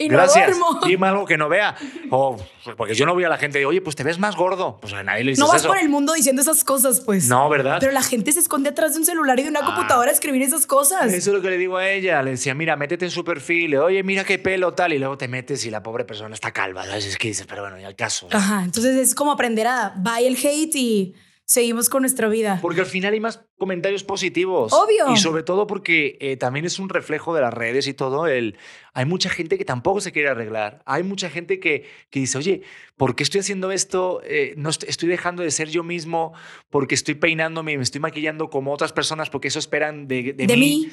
Y no Gracias. duermo. Dime algo que no vea. O porque yo no voy a la gente de, oye, pues te ves más gordo. Pues a nadie le dices No vas eso. por el mundo diciendo esas cosas, pues. No, ¿verdad? Pero la gente se esconde atrás de un celular y de una Ah. computadora a escribir esas cosas. Eso es lo que le digo a ella. Le decía, mira, métete en su perfil. Oye, mira qué pelo tal. Y luego te metes y la pobre persona está calva. ¿sabes? Es que dices, pero bueno, ya el caso. ¿no? Ajá, entonces es como aprender a buy el hate y seguimos con nuestra vida. Porque al final hay más comentarios positivos. Obvio. Y sobre todo porque eh, también es un reflejo de las redes y todo. El, hay mucha gente que tampoco se quiere arreglar. Hay mucha gente que, que dice, oye, ¿por qué estoy haciendo esto? Eh, no est- estoy dejando de ser yo mismo porque estoy peinándome y me estoy maquillando como otras personas porque eso esperan de, de de mí. mí.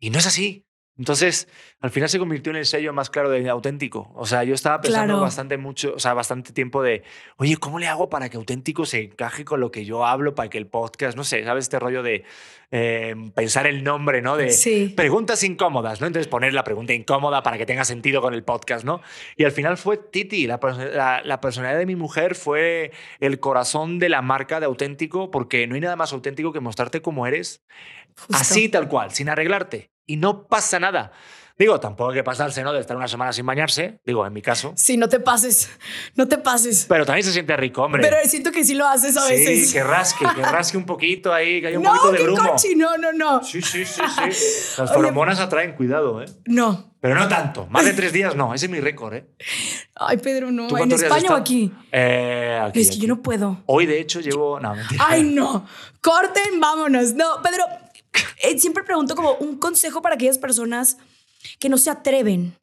Y no es así. Entonces, al final se convirtió en el sello más claro de auténtico. O sea, yo estaba pensando Claro. bastante mucho, o sea, bastante tiempo de, oye, ¿cómo le hago para que auténtico se encaje con lo que yo hablo, para que el podcast, no sé, ¿sabes? Este rollo de eh, pensar el nombre, ¿no? De Sí. preguntas incómodas, ¿no? Entonces poner la pregunta incómoda para que tenga sentido con el podcast, ¿no? Y al final fue Titi, la, perso- la, la personalidad de mi mujer fue el corazón de la marca de auténtico, porque no hay nada más auténtico que mostrarte como eres Justo. Así tal cual, sin arreglarte. Y no pasa nada. Digo, tampoco hay que pasarse, ¿no? De estar una semana sin bañarse, digo, en mi caso. Sí, no te pases. No te pases. Pero también se siente rico, hombre. Pero siento que sí lo haces a veces. sí, que rasque, que rasque un poquito ahí, que haya un no, poquito de qué grumo. cochi. No, no, no. Sí, sí, sí, sí. Las Oye, feromonas atraen, cuidado, ¿eh? No. Pero no tanto. Más de tres días no. Ese es mi récord, ¿eh? Ay, Pedro, no. ¿Tú ¿En España o aquí? Eh, aquí, Es que aquí. yo no puedo. Hoy, de hecho, llevo... No, mentira. Ay, no. Corten, vámonos. No, Pedro, siempre pregunto como un consejo para aquellas personas que no se atreven,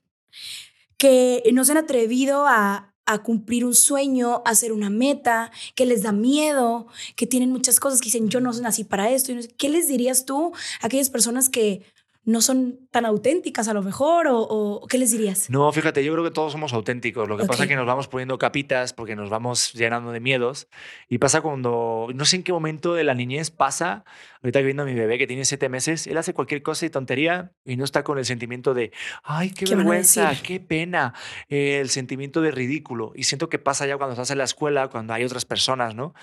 que no se han atrevido a, cumplir un sueño, a hacer una meta, que les da miedo, que tienen muchas cosas que dicen, yo no nací para esto. ¿Qué les dirías tú a aquellas personas que no son tan auténticas a lo mejor? ¿O, o qué les dirías? No, fíjate, yo creo que todos somos auténticos. Lo que pasa es que nos vamos poniendo capitas porque nos vamos llenando de miedos. Y pasa cuando, no sé en qué momento de la niñez pasa, ahorita viendo a mi bebé que tiene siete meses, él hace cualquier cosa y tontería y no está con el sentimiento de, ay, qué, ¿Qué vergüenza, qué pena, eh, el sentimiento de ridículo. Y siento que pasa ya cuando estás en la escuela, cuando hay otras personas, ¿no?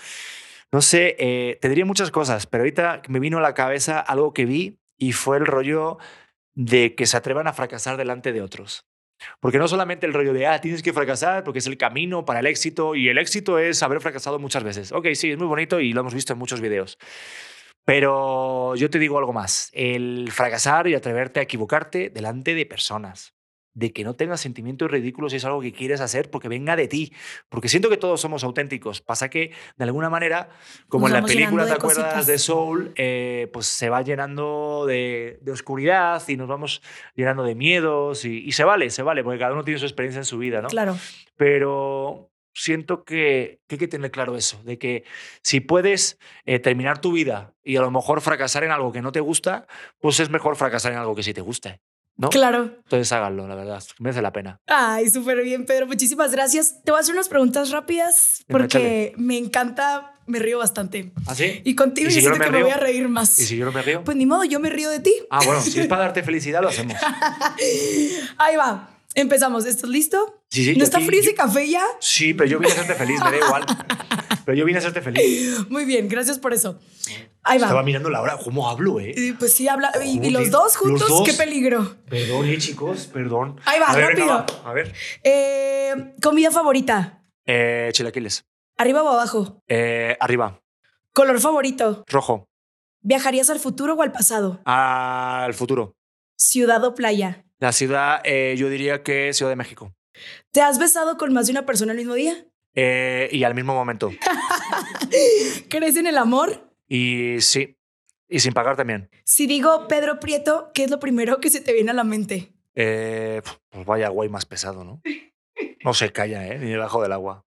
No sé, eh, te diría muchas cosas, pero ahorita me vino a la cabeza algo que vi y fue el rollo de que se atrevan a fracasar delante de otros. Porque no solamente el rollo de, ah, tienes que fracasar porque es el camino para el éxito y el éxito es haber fracasado muchas veces. Ok, sí, es muy bonito y lo hemos visto en muchos videos. Pero yo te digo algo más, el fracasar y atreverte a equivocarte delante de personas, de que no tengas sentimientos ridículos si es algo que quieres hacer porque venga de ti, porque siento que todos somos auténticos. Pasa que de alguna manera, como Nos en la película, ¿te de acuerdas cositas. de Soul? Eh, pues se va llenando de, de oscuridad y nos vamos llenando de miedos y, y se vale, se vale, porque cada uno tiene su experiencia en su vida, ¿no? Claro. pero siento que, que hay que tener claro eso, de que si puedes eh, terminar tu vida y a lo mejor fracasar en algo que no te gusta, pues es mejor fracasar en algo que sí te guste, ¿no? Claro. Entonces háganlo, la verdad, merece la pena. Ay, súper bien, Pedro. Muchísimas gracias. Te voy a hacer unas preguntas rápidas porque me encanta, me río bastante. ¿Ah, sí? Y contigo ¿Y si yo siento no que me me voy río? a reír más. ¿Y si yo no me río? Pues ni modo, yo me río de ti. Ah, bueno, si es para darte felicidad, lo hacemos. Ahí va. Empezamos. ¿Estás listo? Sí, sí, ¿No está frío ese café ya? Sí, pero yo vine a hacerte feliz, me da igual. Pero yo vine a hacerte feliz. Muy bien, gracias por eso. Ahí Estaba va. mirando la hora, ¿cómo hablo, eh? Y, Pues sí, habla. Y, los dos juntos, los dos. qué peligro. Perdón, eh, chicos, perdón. Ahí va, a ver, venga, rápido. va, A ver. Eh, comida favorita. Eh, chilaquiles. ¿Arriba o abajo? Eh, arriba. ¿Color favorito? Rojo. ¿Viajarías al futuro o al pasado? Al futuro. ¿Ciudad o playa? La ciudad, eh, yo diría que Ciudad de México. ¿Te has besado con más de una persona al mismo día? Eh, y al mismo momento. ¿Crees en el amor? Y sí. Y sin pagar también. Si digo Pedro Prieto, ¿qué es lo primero que se te viene a la mente? Eh, pues vaya güey más pesado, ¿no? No se calla, ¿eh? Ni debajo del agua.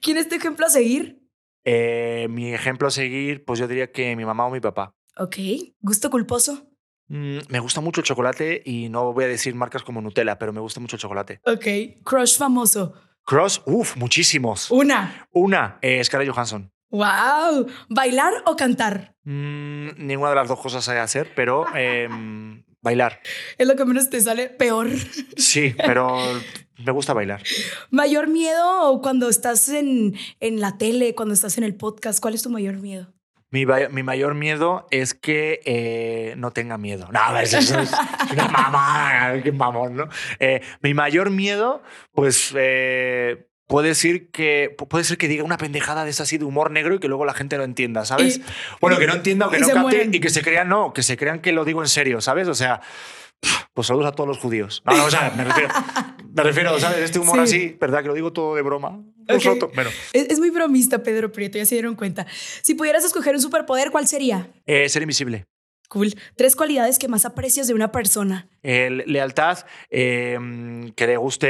¿Quién es tu ejemplo a seguir? Eh, mi ejemplo a seguir, pues yo diría que mi mamá o mi papá. Ok. ¿Gusto culposo? Mm, me gusta mucho el chocolate y no voy a decir marcas como Nutella, pero me gusta mucho el chocolate. Ok. Crush famoso. Cross, uff, muchísimos. Una. Una, eh, Scarlett Johansson. Wow. ¿Bailar o cantar? Mm, ninguna de las dos cosas hay que hacer, pero em, bailar. Es lo que menos te sale peor. Sí, pero me gusta bailar. ¿Mayor miedo cuando estás en, en la tele, cuando estás en el podcast? ¿Cuál es tu mayor miedo? Mi, mi mayor miedo es que eh, no tenga miedo. No, eso es una mamá, qué mamón, ¿no? Eh, mi mayor miedo, pues eh, puede ser que puede ser que diga una pendejada de esa así de humor negro y que luego la gente no entienda, ¿sabes? Y- bueno, que no entienda o que y no capte mueren. y que se crean, no, que se crean que lo digo en serio, ¿sabes? O sea, pues saludos a todos los judíos. No, no, o sea, me refiero, me refiero, ¿sabes? Este humor Sí. así, ¿verdad? Que lo digo todo de broma. Un Ok. roto. Bueno, Es, es muy bromista, Pedro Prieto, ya se dieron cuenta. Si pudieras escoger un superpoder, ¿cuál sería? eh, ser invisible. Cool. Tres cualidades que más aprecias de una persona. Eh, lealtad, eh, que le guste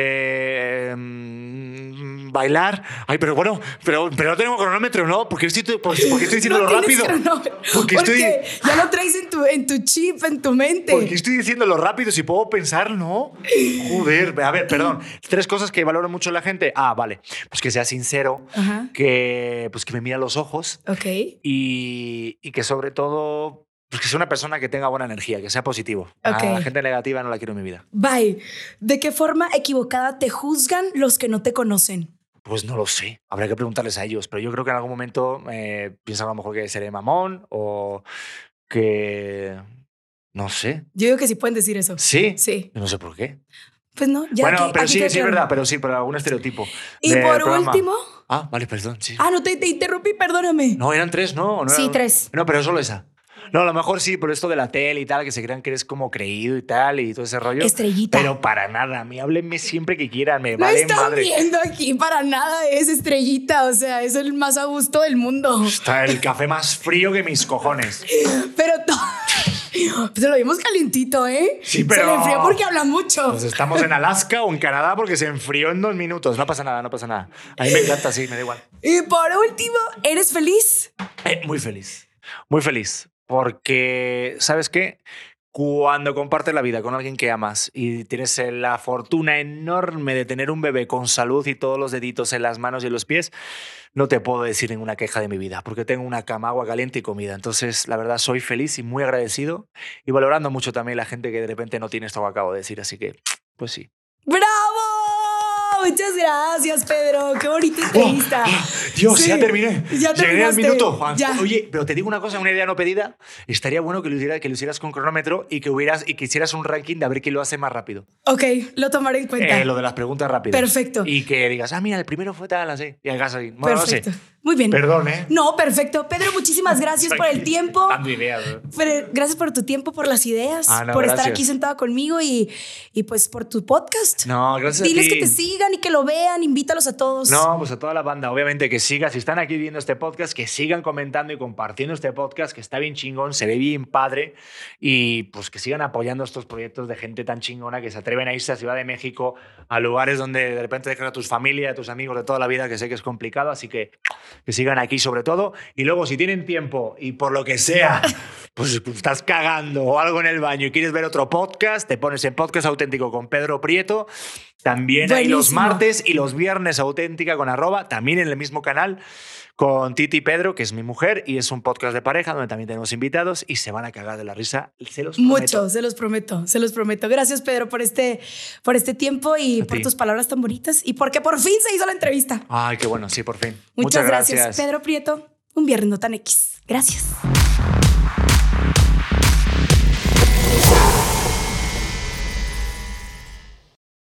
eh, mm, bailar. Ay, pero bueno, pero, pero no tenemos cronómetro, ¿no? Porque estoy, porque estoy diciendo No rápido. cronómetro, Porque estoy, ya lo traes en tu, en tu chip, en tu mente. porque estoy diciendo lo rápido, si puedo pensar, ¿no? Joder, a ver, perdón. Tres cosas que valoro mucho la gente. Ah, vale. Pues que sea sincero, Ajá. que, pues que me mire a los ojos Ok. y, y que sobre todo, pues que sea una persona que tenga buena energía, que sea positivo. A Ok. la gente negativa no la quiero en mi vida. Bye. ¿De qué forma equivocada te juzgan los que no te conocen? Pues no lo sé. Habría que preguntarles a ellos. Pero yo creo que en algún momento eh, piensan a lo mejor que seré mamón o que. No sé. Yo digo que sí pueden decir eso. Sí. Sí. Yo no sé por qué. Pues no, ya bueno, aquí- pero aquí sí, sí, es verdad. Pero sí, por algún estereotipo. Y por programa. último. Ah, vale, perdón. Sí. Ah, no te, te interrumpí, perdóname. No, eran tres, ¿no? ¿O no Sí, eran- tres. No, pero solo esa. No, a lo mejor sí, por esto de la tele y tal, que se crean que eres como creído y tal y todo ese rollo. Estrellita. Pero para nada. A mí háblenme siempre que quieran. Me No vale están madre. viendo aquí para nada, es estrellita, o sea, es el más a gusto del mundo. Está el café más frío que mis cojones. Pero se lo vimos calientito, ¿eh? Sí, pero- Se le enfrió porque habla mucho. Pues estamos en Alaska o en Canadá porque se enfrió en dos minutos. No pasa nada, no pasa nada. A mí me encanta, sí, me da igual. Y por último, ¿eres feliz? Eh, muy feliz, muy feliz. Porque, ¿sabes qué? Cuando compartes la vida con alguien que amas y tienes eh, la fortuna enorme de tener un bebé con salud y todos los deditos en las manos y en los pies, no te puedo decir ninguna queja de mi vida, porque tengo una cama, agua caliente y comida. Entonces, la verdad, soy feliz y muy agradecido y valorando mucho también la gente que de repente no tiene esto que acabo de decir. Así que, pues sí. ¡Bravo! Muchas gracias, Pedro. Qué bonita entrevista. Oh, Dios, Sí, ya terminé. Ya Llegué al minuto. Ya. Oye, pero te digo una cosa, una idea no pedida. Estaría bueno que lo, hiciera- que lo hicieras con cronómetro y que hubieras y que hicieras un ranking de a ver quién lo hace más rápido. Ok, lo tomaré en cuenta. Eh, lo de las preguntas rápidas. Perfecto. Y que digas, ah, mira, el primero fue tal, así. Y hagas así. Bueno, Perfecto. no sé. Muy bien. Perdón, ¿eh? No, perfecto. Pedro, muchísimas gracias por el tiempo. Dando ideas. ¿eh? Pero gracias por tu tiempo, por las ideas, Ah, no, por estar gracias. aquí sentado conmigo y, y pues por tu podcast. No, gracias a Diles ti. que te sigan y que lo vean, invítalos a todos. No, pues a toda la banda, obviamente que sigan, si están aquí viendo este podcast, que sigan comentando y compartiendo este podcast, que está bien chingón, se ve bien padre, y pues que sigan apoyando estos proyectos de gente tan chingona que se atreven a irse a Ciudad de México, a lugares donde de repente dejan a tus familia, a tus amigos de toda la vida, que sé que es complicado, así que que sigan aquí sobre todo, y luego si tienen tiempo y por lo que sea, pues estás cagando o algo en el baño y quieres ver otro podcast, te pones en Podcast Auténtico con Pedro Prieto, también hay los martes y los viernes auténtica con arroba, también en el mismo canal con Titi Pedro, que es mi mujer, y es un podcast de pareja donde también tenemos invitados y se van a cagar de la risa, se los prometo. Mucho, se los prometo, se los prometo. Gracias, Pedro, por este, por este tiempo y A por ti. tus palabras tan bonitas y porque por fin se hizo la entrevista. Ay, qué bueno, sí, por fin. Muchas, gracias. Pedro Prieto, un viernes no tan X. Gracias.